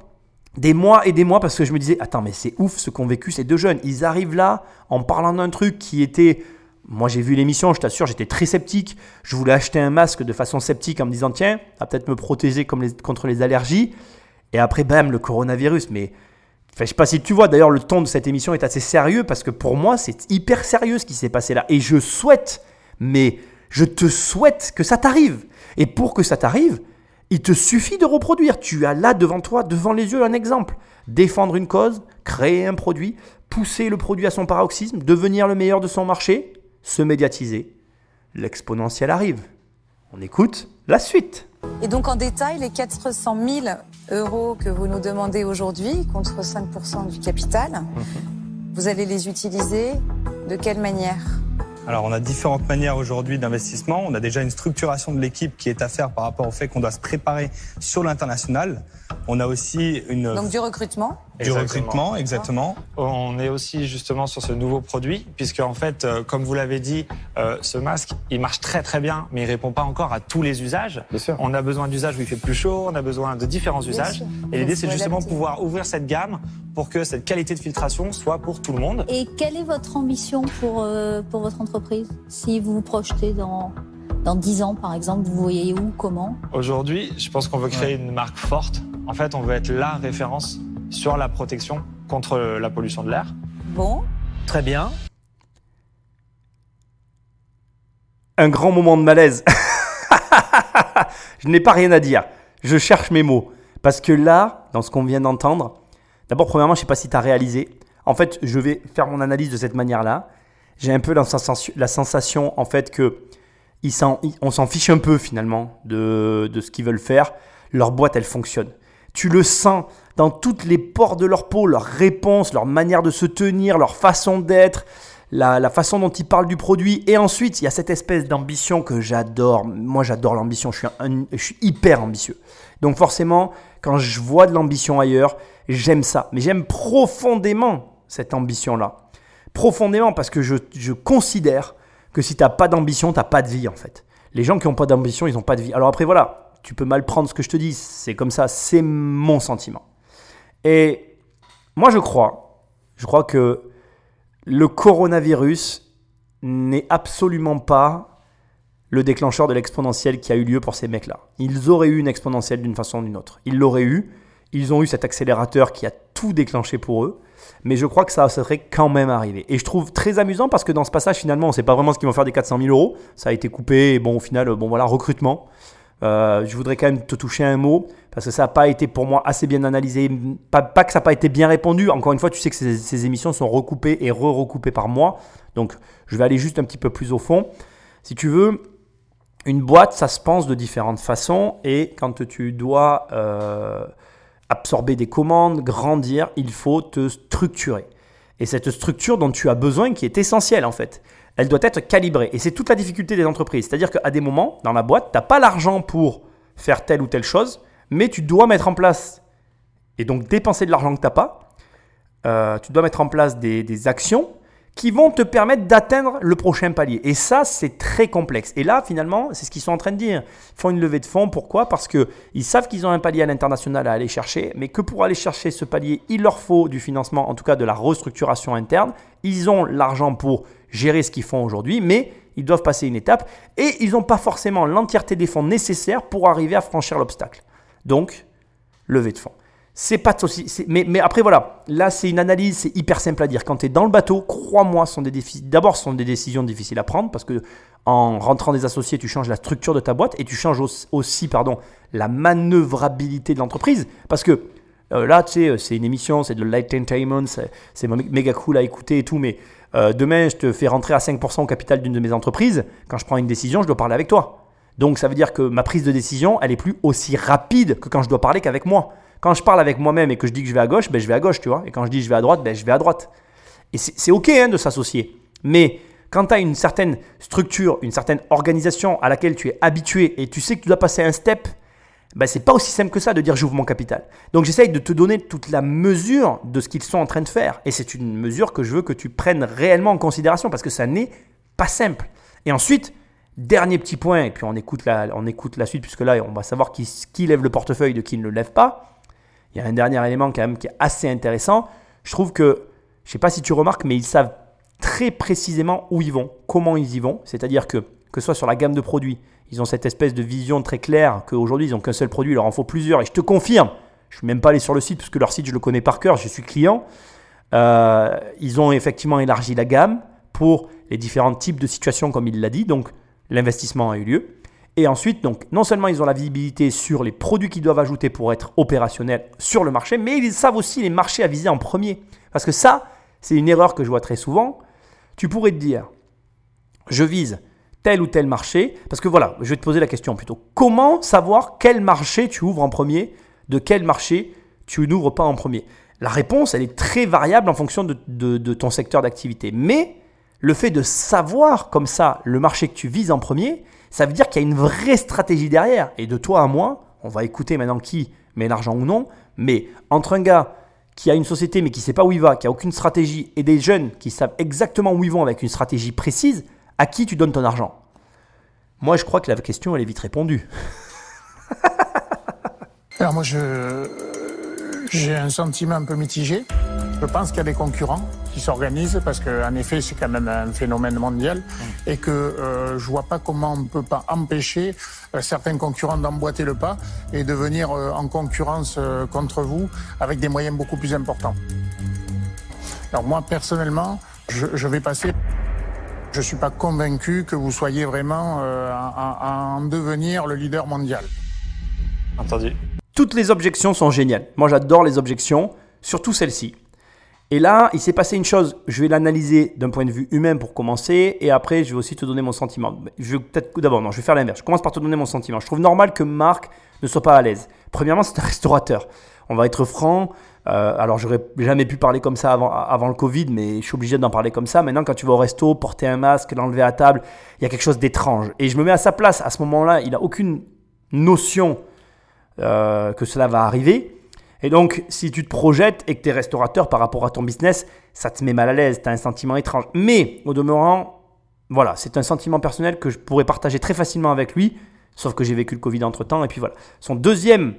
[SPEAKER 5] des mois et des mois parce que je me disais, attends, mais c'est ouf ce qu'ont vécu ces deux jeunes. Ils arrivent là en parlant d'un truc qui était. Moi, j'ai vu l'émission, je t'assure, j'étais très sceptique. Je voulais acheter un masque de façon sceptique en me disant, tiens, ça va peut-être me protéger contre les allergies. Et après, bam, le coronavirus. Mais Enfin, je sais pas si tu vois, d'ailleurs, le ton de cette émission est assez sérieux parce que pour moi, c'est hyper sérieux ce qui s'est passé là. Et je souhaite, mais je te souhaite que ça t'arrive. Et pour que ça t'arrive, il te suffit de reproduire. Tu as là devant toi, devant les yeux, un exemple. Défendre une cause, créer un produit, pousser le produit à son paroxysme, devenir le meilleur de son marché, se médiatiser. L'exponentiel arrive. On écoute la suite.
[SPEAKER 2] Et donc en détail, les 400 000 euros que vous nous demandez aujourd'hui, contre 5% du capital, vous allez les utiliser de quelle manière?
[SPEAKER 6] Alors, on a différentes manières aujourd'hui d'investissement. On a déjà une structuration de l'équipe qui est à faire par rapport au fait qu'on doit se préparer sur l'international. On a aussi une
[SPEAKER 2] Donc du recrutement
[SPEAKER 6] du recrutement, exactement.
[SPEAKER 4] On est aussi justement sur ce nouveau produit, puisque en fait, euh, comme vous l'avez dit, euh, ce masque, il marche très très bien, mais il répond pas encore à tous les usages. On a besoin d'usages où il fait plus chaud, on a besoin de différents
[SPEAKER 10] Bien
[SPEAKER 4] usages.
[SPEAKER 10] sûr.
[SPEAKER 4] Et l'idée, c'est justement de
[SPEAKER 10] adapter.
[SPEAKER 4] pouvoir ouvrir cette gamme pour que cette qualité de filtration soit pour tout le monde.
[SPEAKER 10] Et quelle est votre ambition pour, euh, pour votre entreprise? Si vous vous projetez dans, dans 10 ans, par exemple, vous voyez où, comment?
[SPEAKER 4] Aujourd'hui, je pense qu'on veut créer une marque forte. En fait, on veut être la référence sur la protection contre la pollution de l'air.
[SPEAKER 2] Bon,
[SPEAKER 8] Très bien.
[SPEAKER 5] Un grand moment de malaise. je n'ai pas rien à dire. Je cherche mes mots. Parce que là, dans ce qu'on vient d'entendre, d'abord, premièrement, je ne sais pas si tu as réalisé. En fait, je vais faire mon analyse de cette manière-là. J'ai un peu la sensation, la sensation en fait, que ils s'en- ils- on s'en fiche un peu finalement de, de ce qu'ils veulent faire. Leur boîte, elle fonctionne. Tu le sens dans toutes les pores de leur peau, leurs réponses, leur manière de se tenir, leur façon d'être, la, façon dont ils parlent du produit. Et ensuite, il y a cette espèce d'ambition que j'adore. Moi, j'adore l'ambition. Je suis, hyper ambitieux. Donc forcément, quand je vois de l'ambition ailleurs, j'aime ça. Mais j'aime profondément cette ambition-là. Profondément parce que je, je considère que si tu n'as pas d'ambition, tu n'as pas de vie en fait. Les gens qui n'ont pas d'ambition, ils n'ont pas de vie. Alors après, voilà, tu peux mal prendre ce que je te dis. C'est comme ça, c'est mon sentiment. Et moi, je crois, je crois que le coronavirus n'est absolument pas le déclencheur de l'exponentielle qui a eu lieu pour ces mecs-là. Ils auraient eu une exponentielle d'une façon ou d'une autre. Ils l'auraient eu. Ils ont eu cet accélérateur qui a tout déclenché pour eux. Mais je crois que ça serait quand même arrivé. Et je trouve très amusant parce que dans ce passage, finalement, on ne sait pas vraiment ce qu'ils vont faire des 400 000 euros. Ça a été coupé. Et bon, au final, bon voilà, recrutement. Euh, je voudrais quand même te toucher un mot parce que ça n'a pas été pour moi assez bien analysé. Pas, que ça n'a pas été bien répondu. Encore une fois, tu sais que ces, ces émissions sont recoupées et re-recoupées par moi. Donc, je vais aller juste un petit peu plus au fond. Si tu veux, une boîte, ça se pense de différentes façons. Et quand tu dois euh, absorber des commandes, grandir, il faut te structurer. Et cette structure dont tu as besoin, qui est essentielle en fait, elle doit être calibrée. Et c'est toute la difficulté des entreprises. C'est-à-dire qu'à des moments, dans la boîte, tu n'as pas l'argent pour faire telle ou telle chose, mais tu dois mettre en place, et donc dépenser de l'argent que tu n'as pas, euh, tu dois mettre en place des, des actions qui vont te permettre d'atteindre le prochain palier. Et ça, c'est très complexe. Et là, finalement, c'est ce qu'ils sont en train de dire. Ils font une levée de fonds. Pourquoi? Parce qu'ils savent qu'ils ont un palier à l'international à aller chercher, mais que pour aller chercher ce palier, il leur faut du financement, en tout cas de la restructuration interne. Ils ont l'argent pour gérer ce qu'ils font aujourd'hui, mais ils doivent passer une étape et ils n'ont pas forcément l'entièreté des fonds nécessaires pour arriver à franchir l'obstacle. Donc, levée de fonds. C'est pas aussi. Mais, mais après, voilà. Là, c'est une analyse, c'est hyper simple à dire. Quand tu es dans le bateau, crois-moi, sont des. D'abord, ce sont des décisions difficiles à prendre parce que en rentrant des associés, tu changes la structure de ta boîte et tu changes aussi- pardon, la manœuvrabilité de l'entreprise. Parce que euh, là, tu sais, c'est une émission, c'est de light entertainment, c'est c'est mé- méga cool à écouter et tout, mais euh, demain, je te fais rentrer à 5% au capital d'une de mes entreprises. Quand je prends une décision, je dois parler avec toi. Donc, ça veut dire que ma prise de décision, elle est plus aussi rapide que quand je dois parler qu'avec moi. Quand je parle avec moi-même et que je dis que je vais à gauche, ben, je vais à gauche, tu vois. Et quand je dis je vais à droite, ben, je vais à droite. Et c'est c'est OK hein, de s'associer. Mais quand tu as une certaine structure, une certaine organisation à laquelle tu es habitué et tu sais que tu dois passer un step, ben, c'est pas aussi simple que ça de dire j'ouvre mon capital. Donc j'essaye de te donner toute la mesure de ce qu'ils sont en train de faire. Et c'est une mesure que je veux que tu prennes réellement en considération parce que ça n'est pas simple. Et ensuite, dernier petit point, et puis on écoute la, on écoute la suite puisque là on va savoir qui, qui lève le portefeuille de qui ne le lève pas. Il y a un dernier élément quand même qui est assez intéressant. Je trouve que, je sais pas si tu remarques, mais ils savent très précisément où ils vont, comment ils y vont. C'est-à-dire que, que ce soit sur la gamme de produits, ils ont cette espèce de vision très claire qu'aujourd'hui ils n'ont qu'un seul produit, il leur en faut plusieurs. Et je te confirme, je ne suis même pas allé sur le site puisque leur site je le connais par cœur, je suis client. Euh, ils ont effectivement élargi la gamme pour les différents types de situations comme il l'a dit. Donc l'investissement a eu lieu. Et ensuite, non seulement ils ont la visibilité sur les produits qu'ils doivent ajouter pour être opérationnels sur le marché, mais ils savent aussi les marchés à viser en premier. Parce que ça, c'est une erreur que je vois très souvent. Tu pourrais te dire, je vise tel ou tel marché, parce que voilà, je vais te poser la question plutôt. Comment savoir quel marché tu ouvres en premier, de quel marché tu n'ouvres pas en premier? La réponse, elle est très variable en fonction de ton secteur d'activité. Mais le fait de savoir comme ça le marché que tu vises en premier, ça veut dire qu'il y a une vraie stratégie derrière. Et de toi à moi, on va écouter maintenant qui met l'argent ou non, mais entre un gars qui a une société mais qui ne sait pas où il va, qui a aucune stratégie, et des jeunes qui savent exactement où ils vont avec une stratégie précise, à qui tu donnes ton argent? Moi, je crois que la question, elle est vite répondue.
[SPEAKER 1] Alors moi, j'ai un sentiment un peu mitigé. Je pense qu'il y a des concurrents qui s'organisent parce qu'en effet, c'est quand même un phénomène mondial et que euh, je vois pas comment on peut pas empêcher euh, certains concurrents d'emboîter le pas et de venir euh, en concurrence euh, contre vous avec des moyens beaucoup plus importants. Alors moi, personnellement, je, je vais passer. Je suis pas convaincu que vous soyez vraiment euh, en, en devenir le leader mondial.
[SPEAKER 4] Entendu.
[SPEAKER 5] Toutes les objections sont géniales. Moi, j'adore les objections, surtout celle-ci. Et là, il s'est passé une chose, je vais l'analyser d'un point de vue humain pour commencer, et après, je vais aussi te donner mon sentiment. Je vais peut-être d'abord, non, je vais faire l'inverse. Je commence par te donner mon sentiment. Je trouve normal que Marc ne soit pas à l'aise. Premièrement, c'est un restaurateur. On va être franc. Euh, alors, j'aurais jamais pu parler comme ça avant, le Covid, mais je suis obligé d'en parler comme ça. Maintenant, quand tu vas au resto, porter un masque, l'enlever à table, il y a quelque chose d'étrange. Et je me mets à sa place. À ce moment-là, il n'a aucune notion euh, que cela va arriver. Et donc, si tu te projettes et que tu es restaurateur par rapport à ton business, ça te met mal à l'aise, tu as un sentiment étrange. Mais, au demeurant, voilà, c'est un sentiment personnel que je pourrais partager très facilement avec lui, sauf que j'ai vécu le Covid entre-temps. Et puis voilà. Son deuxième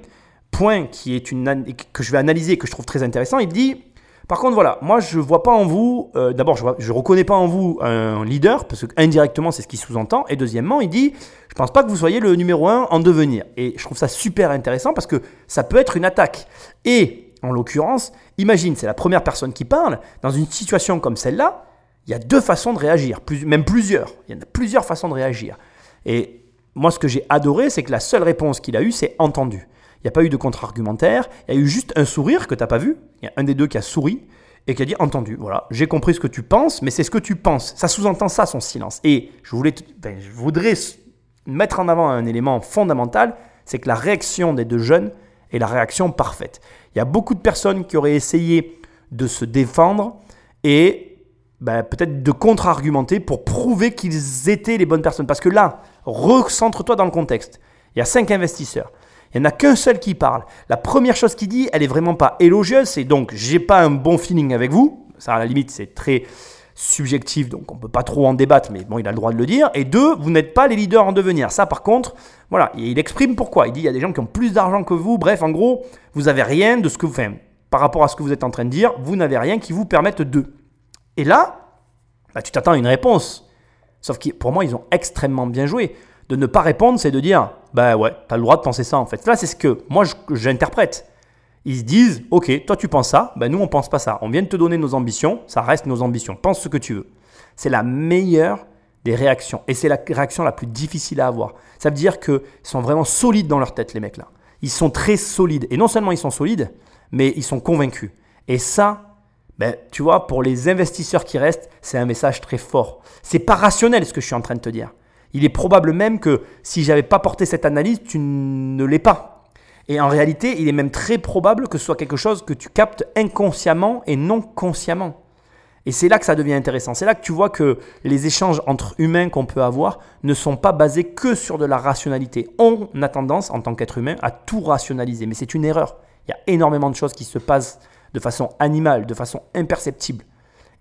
[SPEAKER 5] point qui est une, que je vais analyser, que je trouve très intéressant, il dit, par contre, voilà, moi je vois pas en vous, euh, d'abord je ne reconnais pas en vous un leader, parce que indirectement c'est ce qu'il sous-entend, et deuxièmement il dit, je pense pas que vous soyez le numéro un en devenir. Et je trouve ça super intéressant parce que ça peut être une attaque. Et en l'occurrence, imagine, c'est la première personne qui parle, dans une situation comme celle-là, il y a deux façons de réagir, même plusieurs, il y en a plusieurs façons de réagir. Et moi ce que j'ai adoré, c'est que la seule réponse qu'il a eue, c'est entendu. N'y a pas eu de contre-argumentaire, il y a eu juste un sourire que tu n'as pas vu. Il y a un des deux qui a souri et qui a dit entendu. Voilà, j'ai compris ce que tu penses, mais c'est ce que tu penses. Ça sous-entend ça, son silence. Et je, voulais ben, je voudrais mettre en avant un élément fondamental, c'est que la réaction des deux jeunes est la réaction parfaite. Il y a beaucoup de personnes qui auraient essayé de se défendre et ben, peut-être de contre-argumenter pour prouver qu'ils étaient les bonnes personnes. Parce que là, recentre-toi dans le contexte. Il y a cinq investisseurs. Il n'y en a qu'un seul qui parle. La première chose qu'il dit, elle est vraiment pas élogieuse. C'est donc, j'ai pas un bon feeling avec vous. Ça, à la limite, c'est très subjectif, donc on peut pas trop en débattre, mais bon, il a le droit de le dire. Et deux, vous n'êtes pas les leaders en devenir. Ça, par contre, voilà, il exprime pourquoi. Il dit, il y a des gens qui ont plus d'argent que vous. Bref, en gros, vous avez rien de ce que vous faites. Par rapport à ce que vous êtes en train de dire, vous n'avez rien qui vous permette de. Et là, bah, tu t'attends à une réponse. Sauf que pour moi, ils ont extrêmement bien joué. De ne pas répondre, c'est de dire, bah ouais, tu as le droit de penser ça en fait. Là, c'est ce que moi j'interprète. Ils se disent, ok, toi tu penses ça, ben nous on pense pas ça. On vient de te donner nos ambitions, ça reste nos ambitions. Pense ce que tu veux. C'est la meilleure des réactions et c'est la réaction la plus difficile à avoir. Ça veut dire qu'ils sont vraiment solides dans leur tête les mecs là. Ils sont très solides et non seulement ils sont solides, mais ils sont convaincus. Et ça, ben, tu vois, pour les investisseurs qui restent, c'est un message très fort. C'est pas rationnel ce que je suis en train de te dire. Il est probable même que si j'avais pas porté cette analyse, tu ne l'es pas. Et en réalité, il est même très probable que ce soit quelque chose que tu captes inconsciemment et non consciemment. Et c'est là que ça devient intéressant. C'est là que tu vois que les échanges entre humains qu'on peut avoir ne sont pas basés que sur de la rationalité. On a tendance, en tant qu'être humain, à tout rationaliser. Mais c'est une erreur. Il y a énormément de choses qui se passent de façon animale, de façon imperceptible.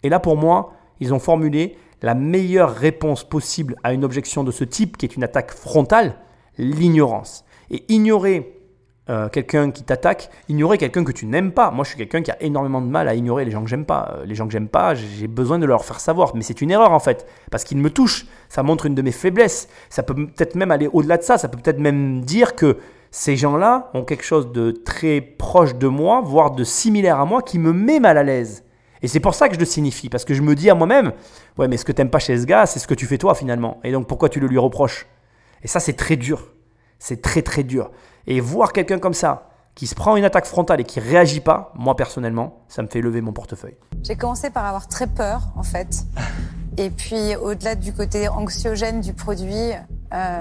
[SPEAKER 5] Et là, pour moi, ils ont formulé la meilleure réponse possible à une objection de ce type, qui est une attaque frontale, l'ignorance. Et ignorer euh, quelqu'un qui t'attaque, ignorer quelqu'un que tu n'aimes pas. Moi, je suis quelqu'un qui a énormément de mal à ignorer les gens que j'aime pas. Euh, les gens que j'aime pas, j'ai besoin de leur faire savoir. Mais c'est une erreur en fait, parce qu'ils me touchent. Ça montre une de mes faiblesses. Ça peut peut-être même aller au-delà de ça. Ça peut peut-être même dire que ces gens-là ont quelque chose de très proche de moi, voire de similaire à moi, qui me met mal à l'aise. Et c'est pour ça que je le signifie, parce que je me dis à moi-même, ouais, mais ce que t'aimes pas chez ce gars, c'est ce que tu fais toi finalement. Et donc pourquoi tu le lui reproches? Et ça, c'est très dur. C'est très très dur. Et voir quelqu'un comme ça, qui se prend une attaque frontale et qui réagit pas, moi personnellement, ça me fait lever mon portefeuille.
[SPEAKER 2] J'ai commencé par avoir très peur, en fait. Et puis, au-delà du côté anxiogène du produit, euh,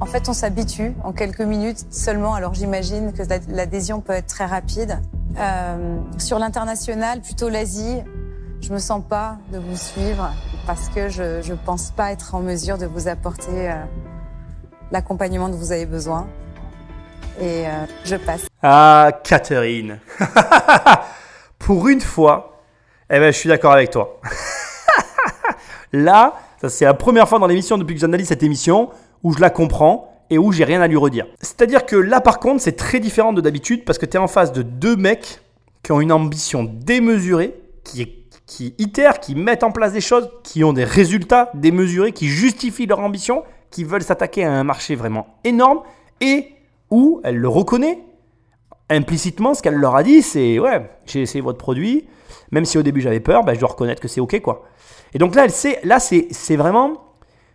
[SPEAKER 2] en fait, on s'habitue en quelques minutes seulement. Alors, j'imagine que l'adhésion peut être très rapide. Euh, sur l'international, plutôt l'Asie, je me sens pas de vous suivre parce que je ne pense pas être en mesure de vous apporter euh, l'accompagnement dont vous avez besoin. Et euh, je passe.
[SPEAKER 5] Ah, Catherine. Pour une fois, eh ben, je suis d'accord avec toi. Là, ça c'est la première fois dans l'émission depuis que j'analyse cette émission où je la comprends et où j'ai rien à lui redire. C'est-à-dire que là, par contre, c'est très différent de d'habitude parce que tu es en face de deux mecs qui ont une ambition démesurée, qui, qui itèrent, qui mettent en place des choses, qui ont des résultats démesurés, qui justifient leur ambition, qui veulent s'attaquer à un marché vraiment énorme et où elle le reconnaît implicitement, ce qu'elle leur a dit, c'est ouais, j'ai essayé votre produit, même si au début j'avais peur, bah, je dois reconnaître que c'est ok quoi. Et donc là, elle sait, là c'est c'est vraiment,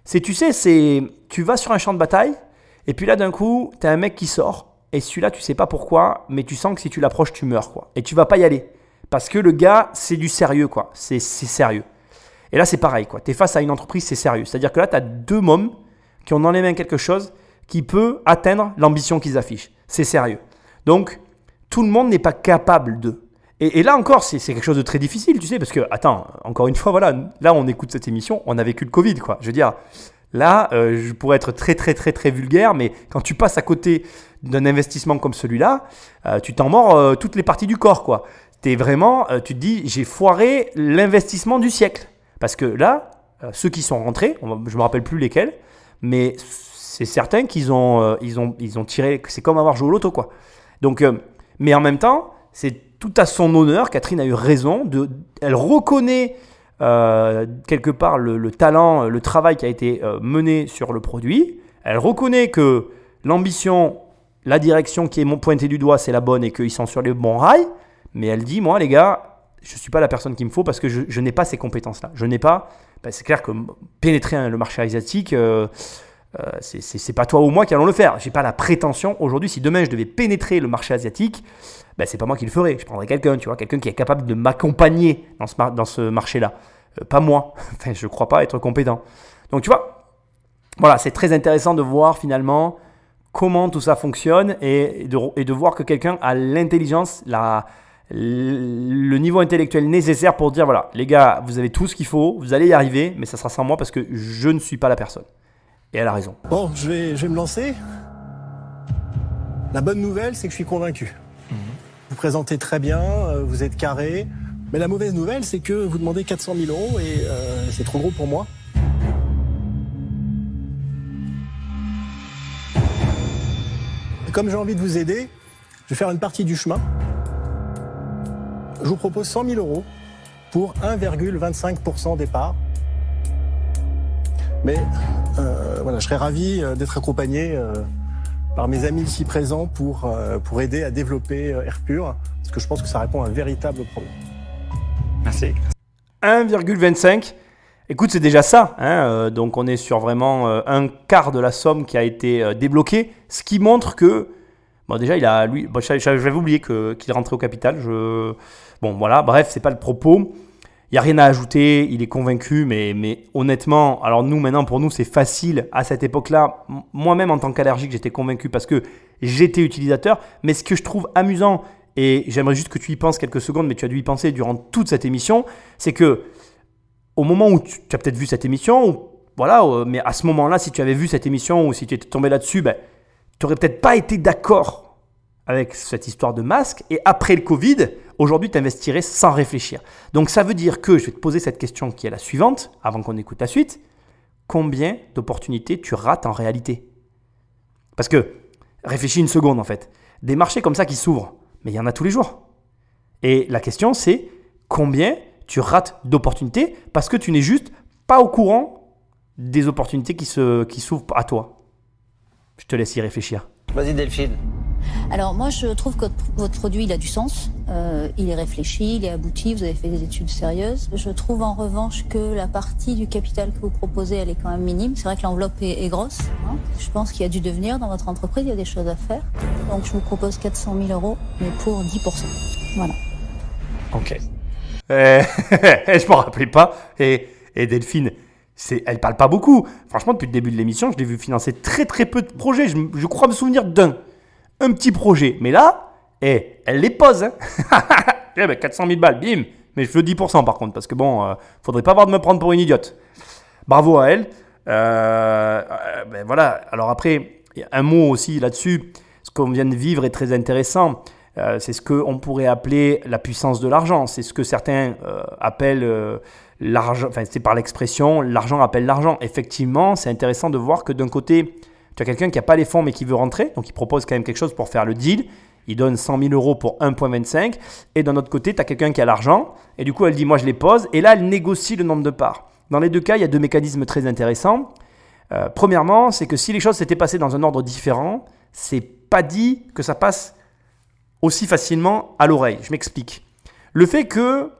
[SPEAKER 5] c'est tu sais, c'est tu vas sur un champ de bataille et puis là d'un coup, tu as un mec qui sort et celui-là tu sais pas pourquoi, mais tu sens que si tu l'approches, tu meurs quoi. Et tu vas pas y aller parce que le gars, c'est du sérieux quoi, c'est c'est sérieux. Et là c'est pareil quoi, tu es face à une entreprise, c'est sérieux. C'est-à-dire que là tu as deux mômes qui ont dans les mains quelque chose qui peut atteindre l'ambition qu'ils affichent. C'est sérieux. Donc, tout le monde n'est pas capable de. Et, là encore, c'est quelque chose de très difficile, tu sais, parce que, attends, encore une fois, voilà, là, on écoute cette émission, on a vécu le Covid, quoi. Je veux dire, là, euh, je pourrais être très, très, très, très vulgaire, mais quand tu passes à côté d'un investissement comme celui-là, euh, tu t'en mords euh, toutes les parties du corps, quoi. T'es vraiment, tu te dis, j'ai foiré l'investissement du siècle. Parce que là, ceux qui sont rentrés, je me rappelle plus lesquels, mais c'est certain qu'ils ont, ils ont, ils ont tiré. C'est comme avoir joué au loto, quoi. Donc, mais en même temps, c'est tout à son honneur. Catherine a eu raison. Elle reconnaît euh, quelque part le, le talent, le travail qui a été euh, mené sur le produit. Elle reconnaît que l'ambition, la direction qui est pointée du doigt, c'est la bonne et qu'ils sont sur les bons rails. Mais elle dit, moi, les gars, je ne suis pas la personne qu'il me faut parce que je, n'ai pas ces compétences-là. Je n'ai pas. c'est clair que pénétrer hein, le marché asiatique, euh, euh, c'est- pas toi ou moi qui allons le faire. J'ai pas la prétention aujourd'hui. Si demain je devais pénétrer le marché asiatique, ben, c'est pas moi qui le ferais. Je prendrais quelqu'un, tu vois, quelqu'un qui est capable de m'accompagner dans ce, marché-là. Euh, pas moi. Enfin, je crois pas être compétent. Donc tu vois, voilà, c'est très intéressant de voir finalement comment tout ça fonctionne et de, voir que quelqu'un a l'intelligence, le niveau intellectuel nécessaire pour dire voilà, les gars, vous avez tout ce qu'il faut, vous allez y arriver, mais ça sera sans moi parce que je ne suis pas la personne. Et elle a raison.
[SPEAKER 9] Bon, je vais, je vais me lancer. La bonne nouvelle, c'est que je suis convaincu. Vous présentez très bien, euh, vous êtes carré. Mais la mauvaise nouvelle, c'est que vous demandez 400 000 euros et euh, c'est trop gros pour moi. Et comme j'ai envie de vous aider, je vais faire une partie du chemin. Je vous propose 100 000 euros pour 1,25% des parts. Mais euh, voilà, je serais ravi euh, d'être accompagné euh, par mes amis ici présents pour, pour aider à développer Airpure, parce que je pense que ça répond à un véritable problème.
[SPEAKER 4] Merci.
[SPEAKER 5] 1,25. Écoute, c'est déjà ça. hein, donc on est sur vraiment un quart de la somme qui a été débloquée, ce qui montre que bon déjà il a lui, j'avais oublié qu'il rentrait au capital. Bon voilà, bref, c'est pas le propos. Il y a rien à ajouter. Il est convaincu, mais mais honnêtement, alors nous maintenant pour nous c'est facile à cette époque-là. Moi-même en tant qu'allergique, j'étais convaincu parce que j'étais utilisateur. Mais ce que je trouve amusant et j'aimerais juste que tu y penses quelques secondes, mais tu as dû y penser durant toute cette émission, c'est que au moment où tu, as peut-être vu cette émission, voilà, euh, mais à ce moment-là, si tu avais vu cette émission ou si tu étais tombé là-dessus, ben, tu n'aurais peut-être pas été d'accord avec cette histoire de masque. Et après le Covid, aujourd'hui, tu investirais sans réfléchir. Donc ça veut dire que je vais te poser cette question qui est la suivante, avant qu'on écoute la suite. Combien d'opportunités tu rates en réalité? Parce que, réfléchis une seconde en fait. Des marchés comme ça qui s'ouvrent, mais il y en a tous les jours. Et la question c'est combien tu rates d'opportunités parce que tu n'es juste pas au courant des opportunités qui s'ouvrent à toi? Je te laisse y réfléchir.
[SPEAKER 3] Vas-y Delphine.
[SPEAKER 10] Alors moi, je trouve que votre produit, il a du sens. Euh, il est réfléchi, il est abouti, vous avez fait des études sérieuses. Je trouve en revanche que la partie du capital que vous proposez, elle est quand même minime. C'est vrai que l'enveloppe est, grosse. hein. Je pense qu'il y a du devenir dans votre entreprise, il y a des choses à faire. Donc je vous propose 400 000 euros, mais pour 10%. Voilà.
[SPEAKER 4] Ok.
[SPEAKER 5] Euh, je m'en rappelais pas. Et, et Delphine, c'est, elle parle pas beaucoup. Franchement, depuis le début de l'émission, je l'ai vu financer très très peu de projets. Je, je crois me souvenir d'un. Un petit projet. Mais là, eh, elle les pose. Hein. Eh ben, 400 000 balles, bim. Mais je veux 10% par contre, parce que bon, euh, faudrait pas avoir de me prendre pour une idiote. Bravo à elle. Euh, euh, ben voilà. Alors après, un mot aussi là-dessus. Ce qu'on vient de vivre est très intéressant. C'est ce qu'on pourrait appeler la puissance de l'argent. C'est ce que certains appellent l'argent. Enfin, c'est par l'expression l'argent appelle l'argent. Effectivement, c'est intéressant de voir que d'un côté, tu as quelqu'un qui n'a pas les fonds mais qui veut rentrer, donc il propose quand même quelque chose pour faire le deal. Il donne 100 000 euros pour 1,25. Et d'un autre côté, tu as quelqu'un qui a l'argent. Et du coup, elle dit Moi, je les pose. Et là, elle négocie le nombre de parts. Dans les deux cas, il y a deux mécanismes très intéressants. Euh, premièrement, c'est que si les choses s'étaient passées dans un ordre différent, c'est pas dit que ça passe aussi facilement à l'oreille. Je m'explique. Le fait que,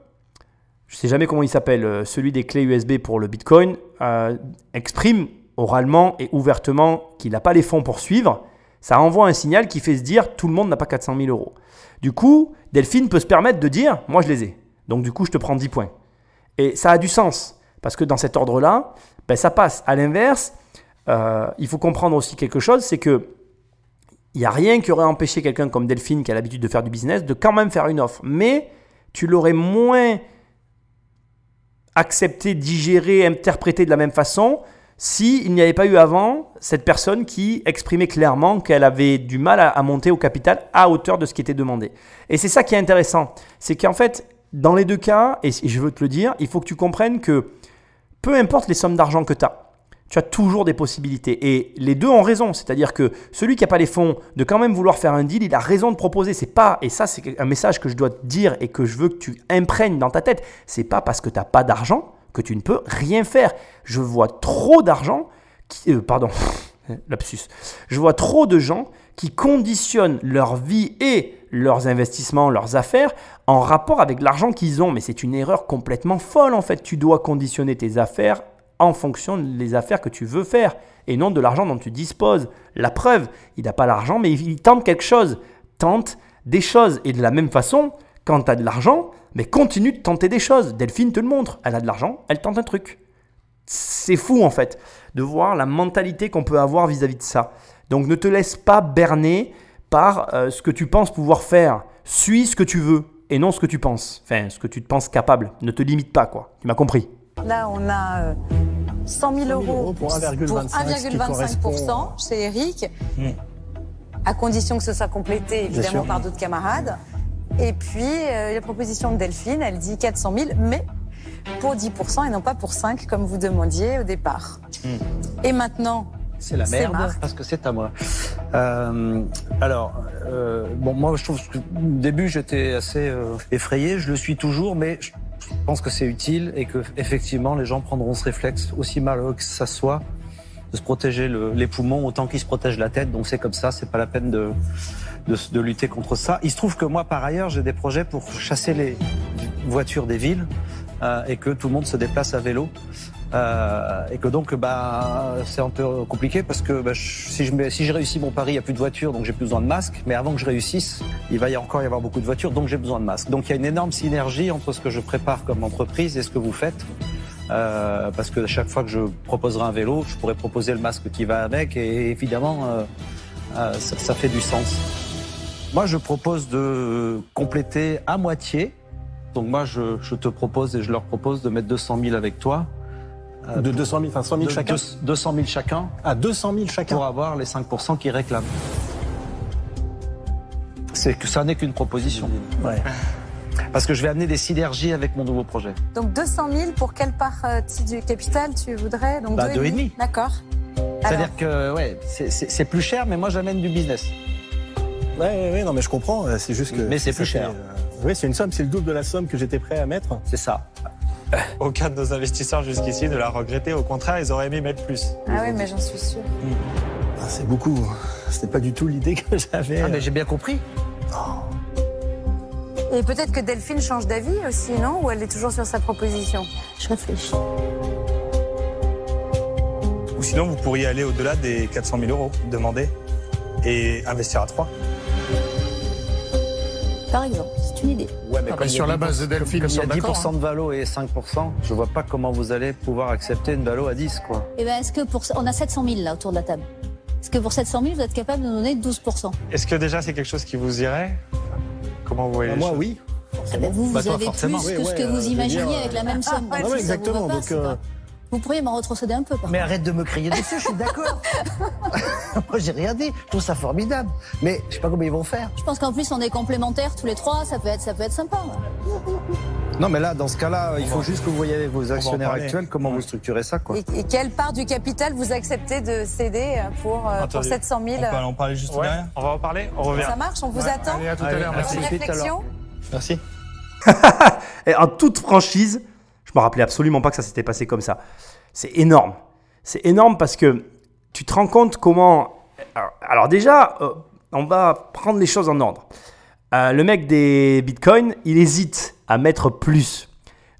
[SPEAKER 5] je sais jamais comment il s'appelle, euh, celui des clés USB pour le Bitcoin, euh, exprime oralement et ouvertement qu'il n'a pas les fonds pour suivre, ça envoie un signal qui fait se dire tout le monde n'a pas 400 000 euros. Du coup, Delphine peut se permettre de dire moi je les ai. Donc du coup, je te prends 10 points. Et ça a du sens, parce que dans cet ordre-là, ben, ça passe. À l'inverse, euh, il faut comprendre aussi quelque chose, c'est que il n'y a rien qui aurait empêché quelqu'un comme Delphine, qui a l'habitude de faire du business, de quand même faire une offre. Mais tu l'aurais moins accepté, digéré, interprété de la même façon s'il n'y avait pas eu avant cette personne qui exprimait clairement qu'elle avait du mal à, à monter au capital à hauteur de ce qui était demandé. Et c'est ça qui est intéressant. C'est qu'en fait, dans les deux cas, et je veux te le dire, il faut que tu comprennes que peu importe les sommes d'argent que tu as, tu as toujours des possibilités. Et les deux ont raison. C'est-à-dire que celui qui n'a pas les fonds de quand même vouloir faire un deal, il a raison de proposer. C'est pas, et ça c'est un message que je dois te dire et que je veux que tu imprègnes dans ta tête, c'est pas parce que tu n'as pas d'argent que tu ne peux rien faire. Je vois trop d'argent, qui, euh, pardon, lapsus, je vois trop de gens qui conditionnent leur vie et leurs investissements, leurs affaires en rapport avec l'argent qu'ils ont. Mais c'est une erreur complètement folle en fait. Tu dois conditionner tes affaires en fonction des affaires que tu veux faire et non de l'argent dont tu disposes. La preuve, il n'a pas l'argent, mais il tente quelque chose. Tente des choses. Et de la même façon, quand tu as de l'argent, mais continue de tenter des choses. Delphine te le montre. Elle a de l'argent, elle tente un truc. C'est fou en fait de voir la mentalité qu'on peut avoir vis-à-vis de ça. Donc ne te laisse pas berner par euh, ce que tu penses pouvoir faire. Suis ce que tu veux et non ce que tu penses. Enfin, ce que tu te penses capable. Ne te limite pas, quoi. Tu m'as compris.
[SPEAKER 2] Là, on a euh, 100 000 euros
[SPEAKER 9] pour 1,25
[SPEAKER 2] 1,25% chez Eric, à condition que ce soit complété évidemment par d'autres camarades. Et puis, euh, la proposition de Delphine, elle dit 400 000, mais pour 10% et non pas pour 5 comme vous demandiez au départ. Et maintenant,
[SPEAKER 8] C'est la merde parce que c'est à moi. Euh, alors, euh, bon, moi je trouve que au début j'étais assez euh, effrayé, je le suis toujours, mais je pense que c'est utile et que effectivement les gens prendront ce réflexe aussi malheureux que ça soit de se protéger le- les poumons autant qu'ils se protègent la tête. Donc c'est comme ça, c'est pas la peine de, de, lutter contre ça. Il se trouve que moi par ailleurs j'ai des projets pour chasser les voitures des villes euh, et que tout le monde se déplace à vélo. Euh, et que donc bah c'est un peu compliqué parce que bah, si je mets- si j'ai réussi mon pari, il n'y a plus de voitures, donc j'ai plus besoin de masque. Mais avant que je réussisse, il va y encore y avoir beaucoup de voitures, donc j'ai besoin de masque. Donc il y a une énorme synergie entre ce que je prépare comme entreprise et ce que vous faites. Euh, parce que chaque fois que je proposerai un vélo, je pourrais proposer le masque qui va avec, et évidemment, ça fait du sens. Moi, je propose de compléter à moitié. Donc moi, je, je te propose et je leur propose de mettre 200 000 avec toi. Euh,
[SPEAKER 9] De 200 000, enfin 100 000
[SPEAKER 8] de-
[SPEAKER 9] chacun.
[SPEAKER 8] de- 200 000 chacun
[SPEAKER 9] À 200 000 chacun.
[SPEAKER 8] pour avoir les 5% qu'ils réclament. C'est que ça n'est qu'une proposition.
[SPEAKER 9] Ouais.
[SPEAKER 8] Parce que je vais amener des synergies avec mon nouveau projet.
[SPEAKER 2] donc 200 000 pour quelle part euh, du capital tu voudrais? Donc
[SPEAKER 8] Bah,
[SPEAKER 2] deux
[SPEAKER 8] deux et demi.
[SPEAKER 2] D'accord. Alors,
[SPEAKER 8] C'est-à-dire que ouais, c'est plus cher, mais moi j'amène du business.
[SPEAKER 9] Ouais, ouais, non, mais je comprends. euh, C'est juste que.
[SPEAKER 8] Mais c'est plus cher.
[SPEAKER 9] euh, Oui, c'est une somme, c'est le double de la somme que j'étais prêt à mettre.
[SPEAKER 8] C'est ça.
[SPEAKER 4] Aucun de nos investisseurs jusqu'ici ne l'a regretté. Au contraire, ils auraient aimé mettre plus.
[SPEAKER 2] Ah oui, mais j'en suis sûre.
[SPEAKER 9] Ah, c'est beaucoup. C'était pas du tout l'idée que j'avais.
[SPEAKER 8] Ah, mais j'ai bien compris.
[SPEAKER 2] Et peut-être que Delphine change d'avis aussi, non? Ou elle est toujours sur sa proposition?
[SPEAKER 10] Je réfléchis.
[SPEAKER 6] Ou sinon, vous pourriez aller au-delà des 400 000 euros, demander, et investir à 3.
[SPEAKER 10] Par exemple, c'est une idée.
[SPEAKER 8] Ouais, mais
[SPEAKER 1] Ah bah, sur la base de Delphine,
[SPEAKER 8] il y a
[SPEAKER 1] sont d'accord,
[SPEAKER 8] 10% de valo et 5%, je vois pas comment vous allez pouvoir accepter une valo à 10, quoi.
[SPEAKER 10] Eh ben, est-ce que pour on a 700 000 là autour de la table Est-ce que pour 700 000 vous êtes capable de nous donner 12
[SPEAKER 4] Est-ce que déjà c'est quelque chose qui vous irait? Comment vous voyez
[SPEAKER 9] Bah, moi,
[SPEAKER 4] choses?
[SPEAKER 9] oui.
[SPEAKER 10] Eh ben, Vous, vous
[SPEAKER 8] Bah, toi,
[SPEAKER 10] avez
[SPEAKER 8] forcément.
[SPEAKER 10] plus
[SPEAKER 9] Oui,
[SPEAKER 10] que ce
[SPEAKER 9] ouais,
[SPEAKER 10] que
[SPEAKER 9] euh,
[SPEAKER 10] vous
[SPEAKER 9] veux
[SPEAKER 10] imaginiez
[SPEAKER 9] dire,
[SPEAKER 10] avec la même somme.
[SPEAKER 9] Ah,
[SPEAKER 10] Donc,
[SPEAKER 9] ouais,
[SPEAKER 10] si ça vous
[SPEAKER 9] exactement,
[SPEAKER 10] va pas,
[SPEAKER 9] donc,
[SPEAKER 10] c'est
[SPEAKER 9] euh,
[SPEAKER 10] pas- Vous pourriez m'en retrocéder un peu. Par
[SPEAKER 7] Mais
[SPEAKER 10] contre.
[SPEAKER 7] arrête de me crier dessus, je suis d'accord. Moi, j'ai rien dit. Je trouve ça formidable. Mais je sais pas comment ils vont faire.
[SPEAKER 10] Je pense qu'en plus on est complémentaires tous les trois, ça peut être, ça peut être sympa.
[SPEAKER 8] Non, mais là, dans ce cas-là, il faut juste que vous voyez avec vos actionnaires actuels comment vous structurez ça, quoi.
[SPEAKER 2] et, et quelle part du capital vous acceptez de céder euh, pour, euh, pour
[SPEAKER 6] Attendez,
[SPEAKER 2] 700 000
[SPEAKER 6] On peut en parler juste
[SPEAKER 4] Ouais,
[SPEAKER 6] derrière
[SPEAKER 4] on va en parler. On revient.
[SPEAKER 2] Ça marche On vous
[SPEAKER 1] Ouais,
[SPEAKER 2] attend
[SPEAKER 1] Allez, à tout à l'heure. Merci.
[SPEAKER 6] Merci.
[SPEAKER 5] Et en toute franchise, je me rappelais absolument pas que ça s'était passé comme ça. C'est énorme. C'est énorme parce que tu te rends compte comment. Alors, alors déjà, euh, on va prendre les choses en ordre. Euh, le mec des bitcoins, il hésite à mettre plus.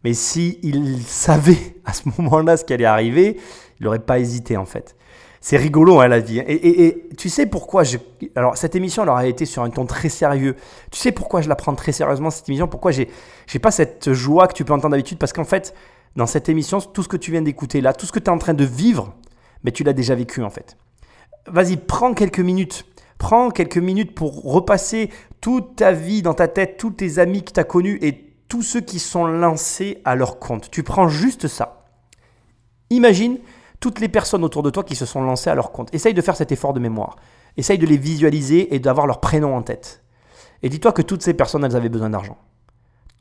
[SPEAKER 5] Mais si il savait à ce moment-là ce qui allait arriver, il n'aurait pas hésité en fait. C'est rigolo hein, la vie. Et, et- et tu sais pourquoi je... Alors cette émission elle aurait été sur un ton très sérieux. Tu sais pourquoi je la prends très sérieusement cette émission? Pourquoi j'ai j'ai pas cette joie que tu peux entendre d'habitude Parce qu'en fait, dans cette émission, tout ce que tu viens d'écouter là, tout ce que tu es en train de vivre, mais tu l'as déjà vécu en fait. Vas-y, prends quelques minutes. Prends quelques minutes pour repasser toute ta vie dans ta tête, tous tes amis que tu as connus et tous ceux qui sont lancés à leur compte. Tu prends juste ça. Imagine toutes les personnes autour de toi qui se sont lancées à leur compte. Essaye de faire cet effort de mémoire. Essaye de les visualiser et d'avoir leur prénom en tête. Et dis-toi que toutes ces personnes, elles avaient besoin d'argent.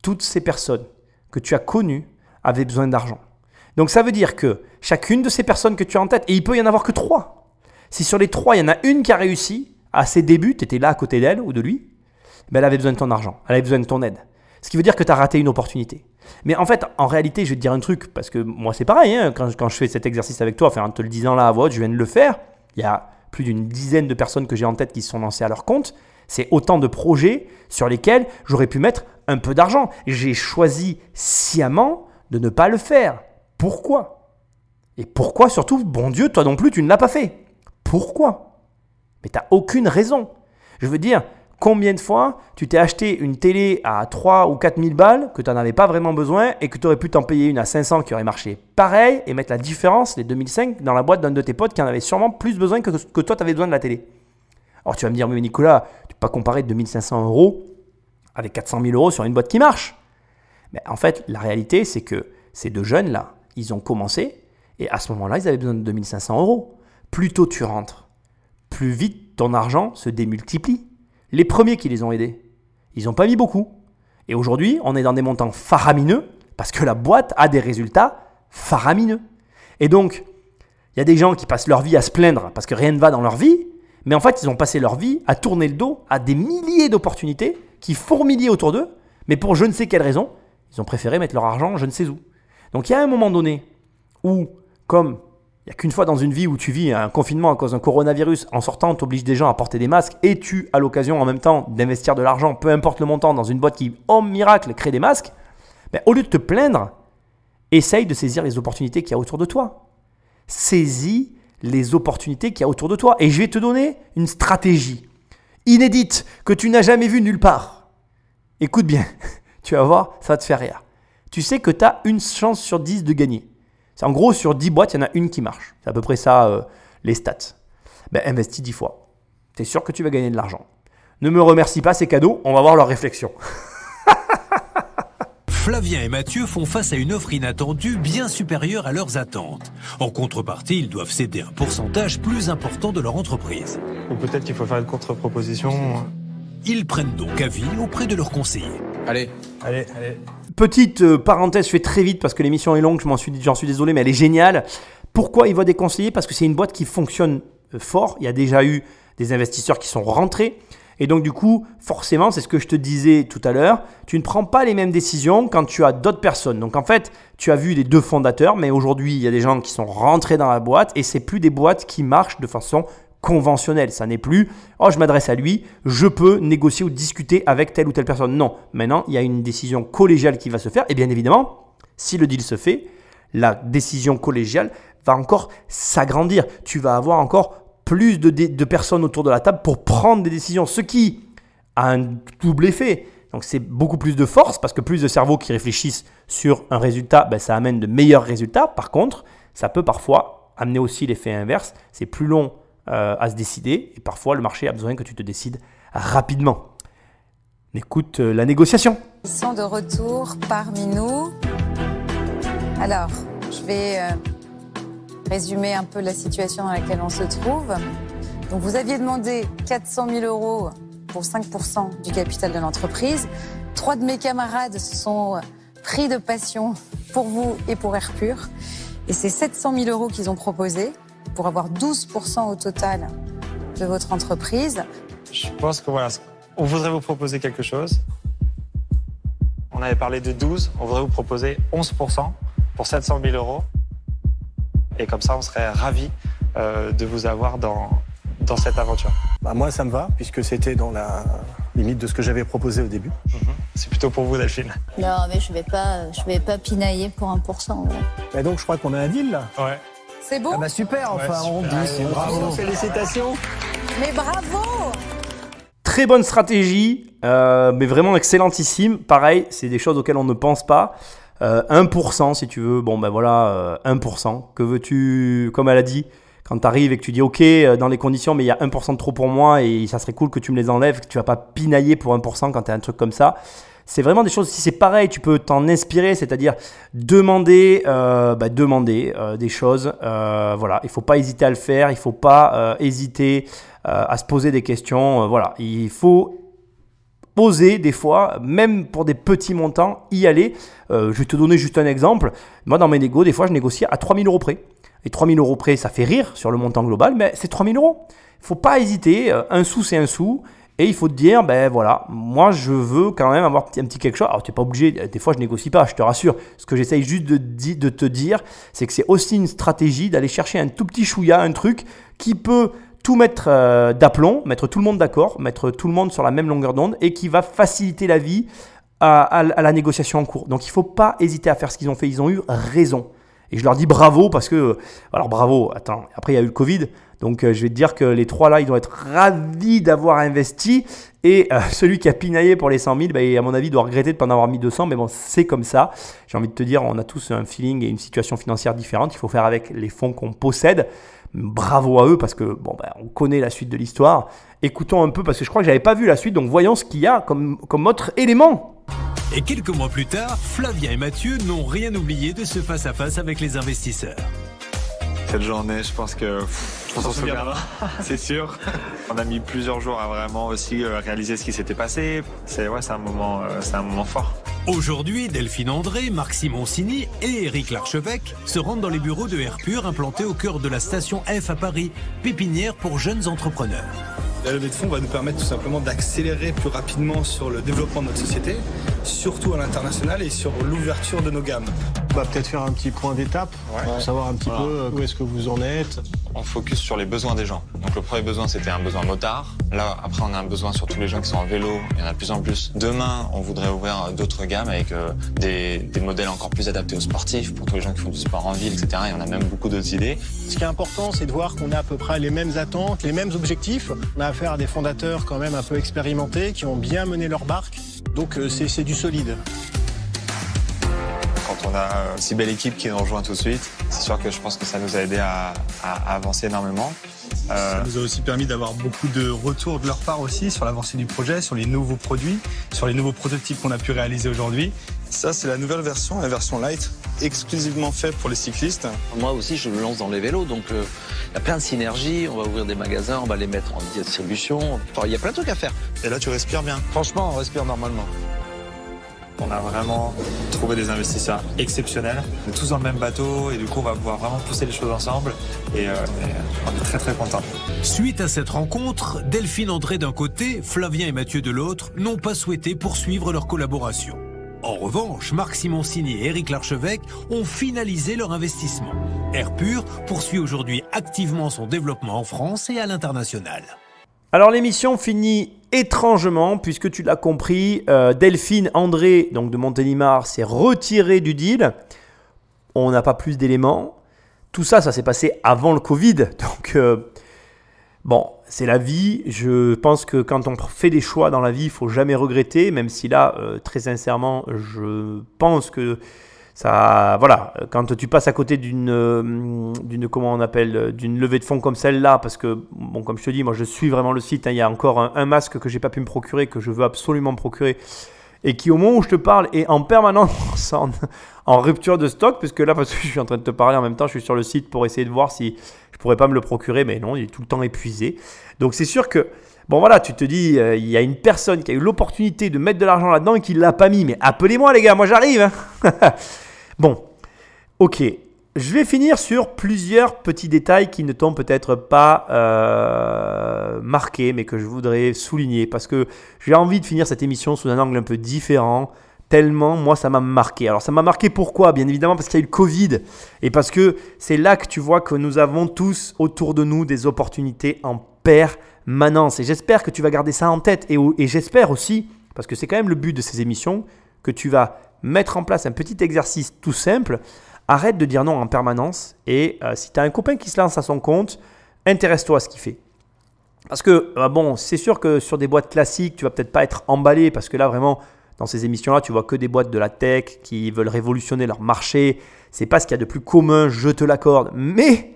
[SPEAKER 5] Toutes ces personnes que tu as connues avaient besoin d'argent. Donc ça veut dire que chacune de ces personnes que tu as en tête, et il peut y en avoir que trois. Si sur les trois, il y en a une qui a réussi à ses débuts, tu étais là à côté d'elle ou de lui, ben elle avait besoin de ton argent, elle avait besoin de ton aide. Ce qui veut dire que tu as raté une opportunité. Mais en fait, en réalité, je vais te dire un truc, parce que moi c'est pareil, hein, quand, je fais cet exercice avec toi, en te le disant là à voix je viens de le faire, il y a plus d'une dizaine de personnes que j'ai en tête qui se sont lancées à leur compte. C'est autant de projets sur lesquels j'aurais pu mettre peu d'argent. J'ai choisi sciemment de ne pas le faire. Pourquoi? Et pourquoi surtout, bon Dieu, toi non plus, tu ne l'as pas fait? Pourquoi? Mais tu n'as aucune raison. Je veux dire, combien de fois tu t'es acheté une télé à 3 ou 4 000 balles que tu n'en avais pas vraiment besoin et que tu aurais pu t'en payer une à 500 qui aurait marché pareil et mettre la différence, les 2005, dans la boîte d'un de tes potes qui en avait sûrement plus besoin que, que toi tu avais besoin de la télé? Alors tu vas me dire, mais Nicolas, tu peux pas comparer 2500 euros avec 400 000 euros sur une boîte qui marche. Mais en fait, la réalité, c'est que ces deux jeunes-là, ils ont commencé et à ce moment-là, ils avaient besoin de 2500 euros. Plus tôt tu rentres, plus vite ton argent se démultiplie. Les premiers qui les ont aidés, ils n'ont pas mis beaucoup. Et aujourd'hui, on est dans des montants faramineux parce que la boîte a des résultats faramineux. Et donc, il y a des gens qui passent leur vie à se plaindre parce que rien ne va dans leur vie, mais en fait, ils ont passé leur vie à tourner le dos à des milliers d'opportunités qui fourmillaient autour d'eux, mais pour je ne sais quelle raison, ils ont préféré mettre leur argent je ne sais où. Donc il y a un moment donné où, comme il n'y a qu'une fois dans une vie où tu vis un confinement à cause d'un coronavirus, en sortant, on t'oblige des gens à porter des masques et tu as l'occasion en même temps d'investir de l'argent, peu importe le montant, dans une boîte qui, oh miracle, crée des masques, ben, au lieu de te plaindre, essaye de saisir les opportunités qu'il y a autour de toi. Saisis les opportunités qu'il y a autour de toi. Et je vais te donner une stratégie inédite que tu n'as jamais vue nulle part. Écoute bien, tu vas voir, ça va te faire rire. Tu sais que tu as une chance sur 10 de gagner. C'est en gros, sur 10 boîtes, il y en a une qui marche. C'est à peu près ça, euh, les stats. Ben, investis 10 fois. Tu es sûr que tu vas gagner de l'argent. Ne me remercie pas, ces cadeaux, on va voir leur réflexion.
[SPEAKER 11] Flavien et Mathieu font face à une offre inattendue bien supérieure à leurs attentes. En contrepartie, ils doivent céder un pourcentage plus important de leur entreprise.
[SPEAKER 4] Ou peut-être qu'il faut faire une contre-proposition.
[SPEAKER 11] Ils prennent donc avis auprès de leurs conseillers.
[SPEAKER 12] Allez.
[SPEAKER 4] Allez, allez.
[SPEAKER 5] Petite euh, parenthèse, je fais très vite parce que l'émission est longue, je m'en suis, j'en suis désolé, mais elle est géniale. Pourquoi il va des conseillers? Parce que c'est une boîte qui fonctionne euh, fort. Il y a déjà eu des investisseurs qui sont rentrés. Et donc du coup, forcément, c'est ce que je te disais tout à l'heure, tu ne prends pas les mêmes décisions quand tu as d'autres personnes. Donc en fait, tu as vu les deux fondateurs, mais aujourd'hui, il y a des gens qui sont rentrés dans la boîte et c'est plus des boîtes qui marchent de façon conventionnelle. Ça n'est plus, oh, je m'adresse à lui, je peux négocier ou discuter avec telle ou telle personne. Non, maintenant, il y a une décision collégiale qui va se faire. Et bien évidemment, si le deal se fait, la décision collégiale va encore s'agrandir. Tu vas avoir encore plus de, personnes autour de la table pour prendre des décisions, ce qui a un double effet. Donc c'est beaucoup plus de force parce que plus de cerveaux qui réfléchissent sur un résultat, ben, ça amène de meilleurs résultats. Par contre, ça peut parfois amener aussi l'effet inverse. C'est plus long euh, à se décider et parfois le marché a besoin que tu te décides rapidement. On écoute euh, la négociation.
[SPEAKER 2] Ils sont de retour parmi nous. Alors, je vais euh, résumer un peu la situation dans laquelle on se trouve. Donc, vous aviez demandé 400 000 euros pour 5% du capital de l'entreprise. Trois de mes camarades se sont pris de passion pour vous et pour Air Pur. Et c'est 700 000 euros qu'ils ont proposé pour avoir 12% au total de votre entreprise.
[SPEAKER 4] Je pense que voilà, on voudrait vous proposer quelque chose. On avait parlé de 12, on voudrait vous proposer 11% pour 700 000 euros. Et comme ça, on serait ravis euh, de vous avoir dans, dans cette aventure.
[SPEAKER 9] Bah moi, ça me va, puisque c'était dans la limite de ce que j'avais proposé au début.
[SPEAKER 4] C'est plutôt pour vous, Delphine.
[SPEAKER 10] Non, mais je vais pas, je vais pas pinailler pour 1%. voilà.
[SPEAKER 9] Et donc je crois qu'on a un deal là.
[SPEAKER 4] Ouais.
[SPEAKER 2] C'est beau
[SPEAKER 7] Ah bah super, enfin, on dit, c'est bravo.
[SPEAKER 9] Félicitations.
[SPEAKER 2] Mais bravo
[SPEAKER 5] Très bonne stratégie, euh, mais vraiment excellentissime. Pareil, c'est des choses auxquelles on ne pense pas. Euh, 1% si tu veux, bon ben voilà, euh, 1%. Que veux-tu, comme elle a dit, quand tu arrives et que tu dis ok, euh, dans les conditions, mais il y a 1% de trop pour moi et ça serait cool que tu me les enlèves, que tu vas pas pinailler pour 1% quand tu un truc comme ça. C'est vraiment des choses, si c'est pareil, tu peux t'en inspirer, c'est-à-dire demander, euh, bah, demander euh, des choses. Euh, voilà, il faut pas hésiter à le faire, il faut pas euh, hésiter euh, à se poser des questions. euh, voilà, il faut oser des fois, même pour des petits montants, y aller. Euh, je vais te donner juste un exemple. Moi, dans mes négos, des fois, je négocie à 3000 euros près. Et 3000 euros près, ça fait rire sur le montant global, mais c'est 3000 euros. Il faut pas hésiter. euh, Un sou, c'est un sou. Et il faut te dire, ben voilà, moi je veux quand même avoir un petit, quelque chose. Alors tu n'es pas obligé, des fois je négocie pas, je te rassure. Ce que j'essaye juste de, de te dire, c'est que c'est aussi une stratégie d'aller chercher un tout petit chouïa, un truc qui peut tout mettre euh, d'aplomb, mettre tout le monde d'accord, mettre tout le monde sur la même longueur d'onde et qui va faciliter la vie à, la négociation en cours. Donc il ne faut pas hésiter à faire ce qu'ils ont fait, ils ont eu raison. Et je leur dis bravo parce que, alors bravo, attends, après il y a eu le Covid, donc euh, je vais te dire que les trois là, ils doivent être ravis d'avoir investi. Et euh, celui qui a pinaillé pour les 100 000, bah, à mon avis, doit regretter de ne pas en avoir mis 200, mais bon, c'est comme ça. J'ai envie de te dire, on a tous un feeling et une situation financière différente, il faut faire avec les fonds qu'on possède. Bravo à eux parce que, bon, bah, on connaît la suite de l'histoire. Écoutons un peu parce que je crois que j'avais pas vu la suite, donc voyons ce qu'il y a comme, comme autre élément.
[SPEAKER 11] Et quelques mois plus tard, Flavien et Mathieu n'ont rien oublié de ce face-à-face avec les investisseurs.
[SPEAKER 4] Cette journée, je pense que pff, on s'en souviendra, c'est sûr. On a mis plusieurs jours à vraiment aussi euh, réaliser ce qui s'était passé. C'est ouais, c'est un moment, euh, c'est un moment fort.
[SPEAKER 11] Aujourd'hui, Delphine André, Marc Simoncini et Éric Larchevêque se rendent dans les bureaux de Airpur implantés au cœur de la station F à Paris, pépinière pour jeunes entrepreneurs.
[SPEAKER 6] La levée de fonds va nous permettre tout simplement d'accélérer plus rapidement sur le développement de notre société, surtout à l'international et sur l'ouverture de nos gammes.
[SPEAKER 9] On va peut-être faire un petit point d'étape pour savoir un petit
[SPEAKER 12] Voilà.
[SPEAKER 9] peu euh, où est-ce que vous en êtes.
[SPEAKER 12] On focus sur les besoins des gens. Donc le premier besoin, c'était un besoin motard. Là, après, on a un besoin sur tous les gens qui sont en vélo. Il y en a de plus en plus. Demain, on voudrait ouvrir d'autres gammes avec euh, des, des modèles encore plus adaptés aux sportifs, pour tous les gens qui font du sport en ville, etc. Il y en a même beaucoup d'autres idées.
[SPEAKER 9] Ce qui est important, c'est de voir qu'on a à peu près les mêmes attentes, les mêmes objectifs. On a affaire à des fondateurs quand même un peu expérimentés, qui ont bien mené leur barque. Donc euh, c'est du solide.
[SPEAKER 12] Quand on a euh, une si belle équipe qui nous rejoint tout de suite, c'est sûr que je pense que ça nous a aidé à avancer énormément. Euh,
[SPEAKER 6] Ça nous a aussi permis d'avoir beaucoup de retours de leur part aussi sur l'avancée du projet, sur les nouveaux produits, sur les nouveaux prototypes qu'on a pu réaliser aujourd'hui. Ça, c'est la nouvelle version, la version light, exclusivement faite pour les cyclistes.
[SPEAKER 13] Moi aussi, je me lance dans les vélos, donc euh, il y a plein de synergies. On va ouvrir des magasins, on va les mettre en distribution. Enfin, il y a plein de trucs à faire.
[SPEAKER 6] Et là, tu respires bien.
[SPEAKER 8] Franchement, on respire normalement.
[SPEAKER 4] On a vraiment trouvé des investisseurs exceptionnels. On est tous dans le même bateau et du coup, on va pouvoir vraiment pousser les choses ensemble. Et euh, on, est, on est très très contents.
[SPEAKER 11] Suite à cette rencontre, Delphine André d'un côté, Flavien et Mathieu de l'autre n'ont pas souhaité poursuivre leur collaboration. En revanche, Marc Simoncini et Éric Larchevêque ont finalisé leur investissement. Airpur poursuit aujourd'hui activement son développement en France et à l'international.
[SPEAKER 5] Alors l'émission finit étrangement, puisque tu l'as compris, euh, Delphine André, donc de Montélimar, s'est retiré du deal. On n'a pas plus d'éléments. Tout ça, ça s'est passé avant le Covid. Donc, euh, bon, c'est la vie. Je pense que quand on fait des choix dans la vie, il faut jamais regretter, même si là, euh, très sincèrement, je pense que voilà, quand tu passes à côté d'une, euh, d'une comment on appelle, d'une levée de fonds comme celle-là, parce que, comme je te dis, moi je suis vraiment le site, hein, il y a encore un, masque que j'ai pas pu me procurer, que je veux absolument me procurer, et qui au moment où je te parle est en permanence en, rupture de stock, puisque là, parce que je suis en train de te parler en même temps, je suis sur le site pour essayer de voir si je pourrais pas me le procurer, mais non, il est tout le temps épuisé. Donc c'est sûr que, bon voilà, tu te dis, euh, il y a une personne qui a eu l'opportunité de mettre de l'argent là-dedans et qui l'a pas mis, mais appelez-moi les gars, moi j'arrive. hein. bon, ok. Je vais finir sur plusieurs petits détails qui ne t'ont peut-être pas euh, marqué, mais que je voudrais souligner parce que j'ai envie de finir cette émission sous un angle un peu différent. Tellement, moi, ça m'a marqué. Alors, ça m'a marqué pourquoi? Bien évidemment, parce qu'il y a eu le Covid. Et parce que c'est là que tu vois que nous avons tous autour de nous des opportunités en permanence. Et j'espère que tu vas garder ça en tête. Et, et j'espère aussi, parce que c'est quand même le but de ces émissions, que tu vas mettre en place un petit exercice tout simple. Arrête de dire non en permanence. Et euh, si tu as un copain qui se lance à son compte, intéresse-toi à ce qu'il fait. Parce que, euh, bon, c'est sûr que sur des boîtes classiques, tu vas peut-être pas être emballé parce que là, vraiment, dans ces émissions-là, tu vois que des boîtes de la tech qui veulent révolutionner leur marché. C'est pas ce qu'il y a de plus commun, je te l'accorde. Mais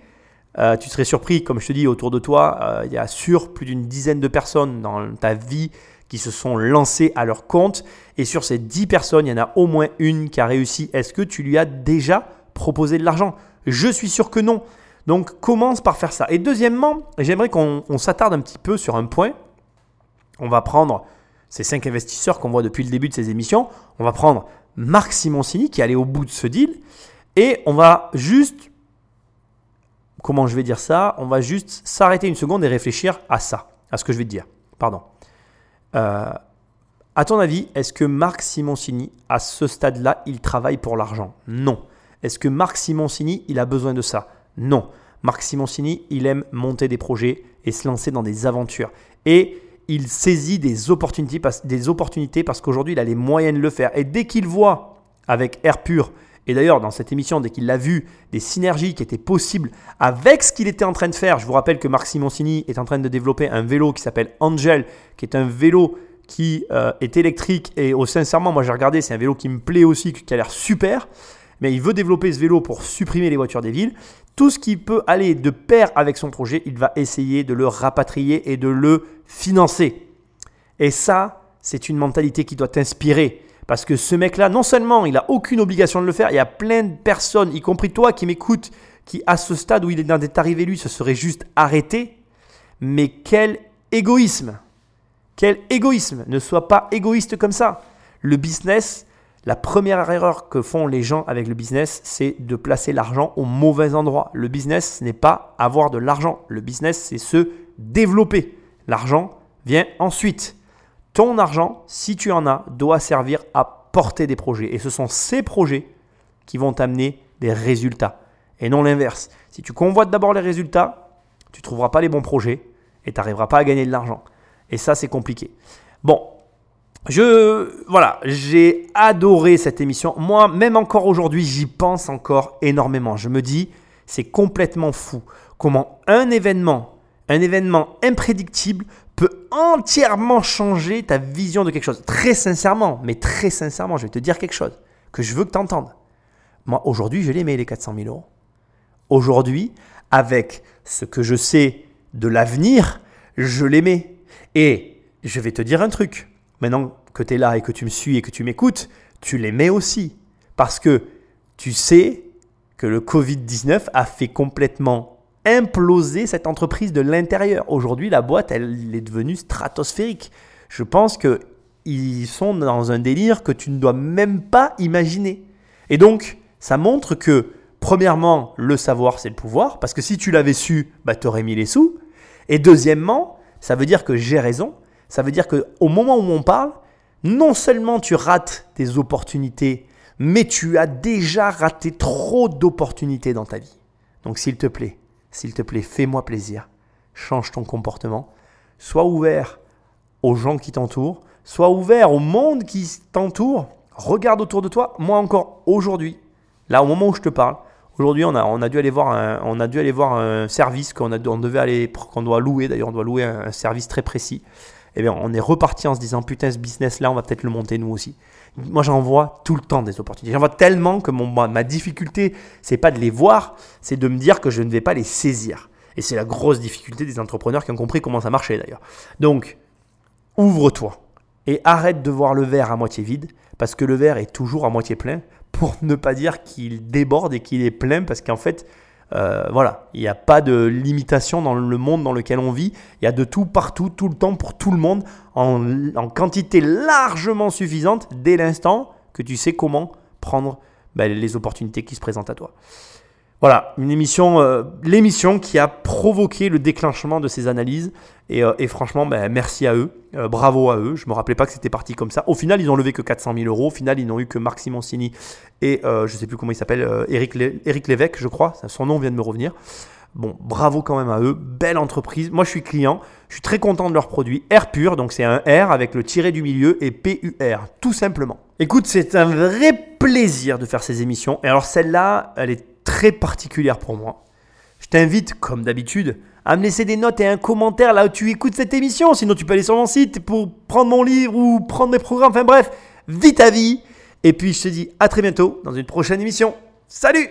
[SPEAKER 5] euh, tu serais surpris, comme je te dis, autour de toi, il y a sûr plus d'une dizaine de personnes dans ta vie qui se sont lancées à leur compte. Et sur ces 10 personnes, il y en a au moins une qui a réussi. Est-ce que tu lui as déjà proposé de l'argent? Je suis sûr que non. Donc commence par faire ça. Et deuxièmement, j'aimerais qu'on s'attarde un petit peu sur un point. On va prendre ces cinq investisseurs qu'on voit depuis le début de ces émissions. On va prendre Marc Simoncini qui est allé au bout de ce deal. Et on va juste, comment je vais dire ça? On va juste s'arrêter une seconde et réfléchir à ça, à ce que je vais te dire. Pardon. Euh, à ton avis, est-ce que Marc Simoncini, à ce stade-là, il travaille pour l'argent? Non. Est-ce que Marc Simoncini, il a besoin de ça? Non. Marc Simoncini, il aime monter des projets et se lancer dans des aventures. Et il saisit des opportunités, des opportunités parce qu'aujourd'hui, il a les moyens de le faire. Et dès qu'il voit avec Air Pur, et d'ailleurs dans cette émission, dès qu'il l'a vu, des synergies qui étaient possibles avec ce qu'il était en train de faire, je vous rappelle que Marc Simoncini est en train de développer un vélo qui s'appelle Angel, qui est un vélo qui euh, est électrique et oh, sincèrement, moi j'ai regardé, c'est un vélo qui me plaît aussi, qui a l'air super mais il veut développer ce vélo pour supprimer les voitures des villes. Tout ce qui peut aller de pair avec son projet, il va essayer de le rapatrier et de le financer. Et ça, c'est une mentalité qui doit t'inspirer. Parce que ce mec-là, non seulement il n'a aucune obligation de le faire, il y a plein de personnes, y compris toi qui m'écoutes, qui à ce stade où il est arrivé lui, se serait juste arrêté. Mais quel égoïsme Quel égoïsme Ne sois pas égoïste comme ça. Le business, la première erreur que font les gens avec le business, c'est de placer l'argent au mauvais endroit. Le business, ce n'est pas avoir de l'argent. Le business, c'est se développer. L'argent vient ensuite. Ton argent, si tu en as, doit servir à porter des projets. Et ce sont ces projets qui vont t'amener des résultats. Et non l'inverse. Si tu convoites d'abord les résultats, tu ne trouveras pas les bons projets et tu n'arriveras pas à gagner de l'argent. Et ça, c'est compliqué. Bon, je voilà, j'ai adoré cette émission. Moi, même encore aujourd'hui, j'y pense encore énormément. Je me dis, c'est complètement fou comment un événement, un événement imprédictible peut entièrement changer ta vision de quelque chose. Très sincèrement, mais très sincèrement, je vais te dire quelque chose que je veux que tu entendes. Moi, aujourd'hui, je les mets les 400 000 euros. Aujourd'hui, avec ce que je sais de l'avenir, je mets. Et je vais te dire un truc maintenant que tu es là et que tu me suis et que tu m'écoutes, tu mets aussi. Parce que tu sais que le Covid-19 a fait complètement imploser cette entreprise de l'intérieur. Aujourd'hui, la boîte, elle est devenue stratosphérique. Je pense qu'ils sont dans un délire que tu ne dois même pas imaginer. Et donc, ça montre que, premièrement, le savoir, c'est le pouvoir, parce que si tu l'avais su, bah, tu aurais mis les sous. Et deuxièmement, ça veut dire que j'ai raison, ça veut dire qu'au moment où on parle, non seulement tu rates des opportunités, mais tu as déjà raté trop d'opportunités dans ta vie. Donc s'il te plaît, s'il te plaît, fais-moi plaisir. Change ton comportement. Sois ouvert aux gens qui t'entourent. Sois ouvert au monde qui t'entoure. Regarde autour de toi. Moi encore aujourd'hui, là au moment où je te parle, aujourd'hui on a, dû aller voir un, un service qu'on on devait aller, qu'on doit louer. D'ailleurs, on doit louer un service très précis eh bien, on est reparti en se disant putain, ce business-là, on va peut-être le monter nous aussi. Moi, j'en vois tout le temps des opportunités. J'en vois tellement que mon, ma difficulté, c'est pas de les voir, c'est de me dire que je ne vais pas les saisir. Et c'est la grosse difficulté des entrepreneurs qui ont compris comment ça marchait d'ailleurs. Donc, ouvre-toi et arrête de voir le verre à moitié vide, parce que le verre est toujours à moitié plein, pour ne pas dire qu'il déborde et qu'il est plein, parce qu'en fait, euh, voilà, il n'y a pas de limitation dans le monde dans lequel on vit. Il y a de tout partout, tout le temps, pour tout le monde, en, quantité largement suffisante dès l'instant que tu sais comment prendre ben, les opportunités qui se présentent à toi. Voilà, une émission, euh, l'émission qui a provoqué le déclenchement de ces analyses. Et, euh, franchement, ben, merci à eux, euh, bravo à eux. Je me rappelais pas que c'était parti comme ça. Au final, ils ont levé que 400 000 euros. Au final, ils n'ont eu que Marc Simoncini et je sais plus comment il s'appelle, Eric, Lévesque, je crois. Son nom vient de me revenir. Bon, bravo quand même à eux, belle entreprise. Moi, je suis client, je suis très content de leurs produits. Air Pur, donc c'est un R avec le tiré du milieu et PUR, tout simplement. Écoute, c'est un vrai plaisir de faire ces émissions. Et alors celle-là, elle est très particulière pour moi. Je t'invite, comme d'habitude, à me laisser des notes et un commentaire là où tu écoutes cette émission. Sinon, tu peux aller sur mon site pour prendre mon livre ou prendre mes programmes. Enfin bref, vis ta vie. Et puis, je te dis à très bientôt dans une prochaine émission. Salut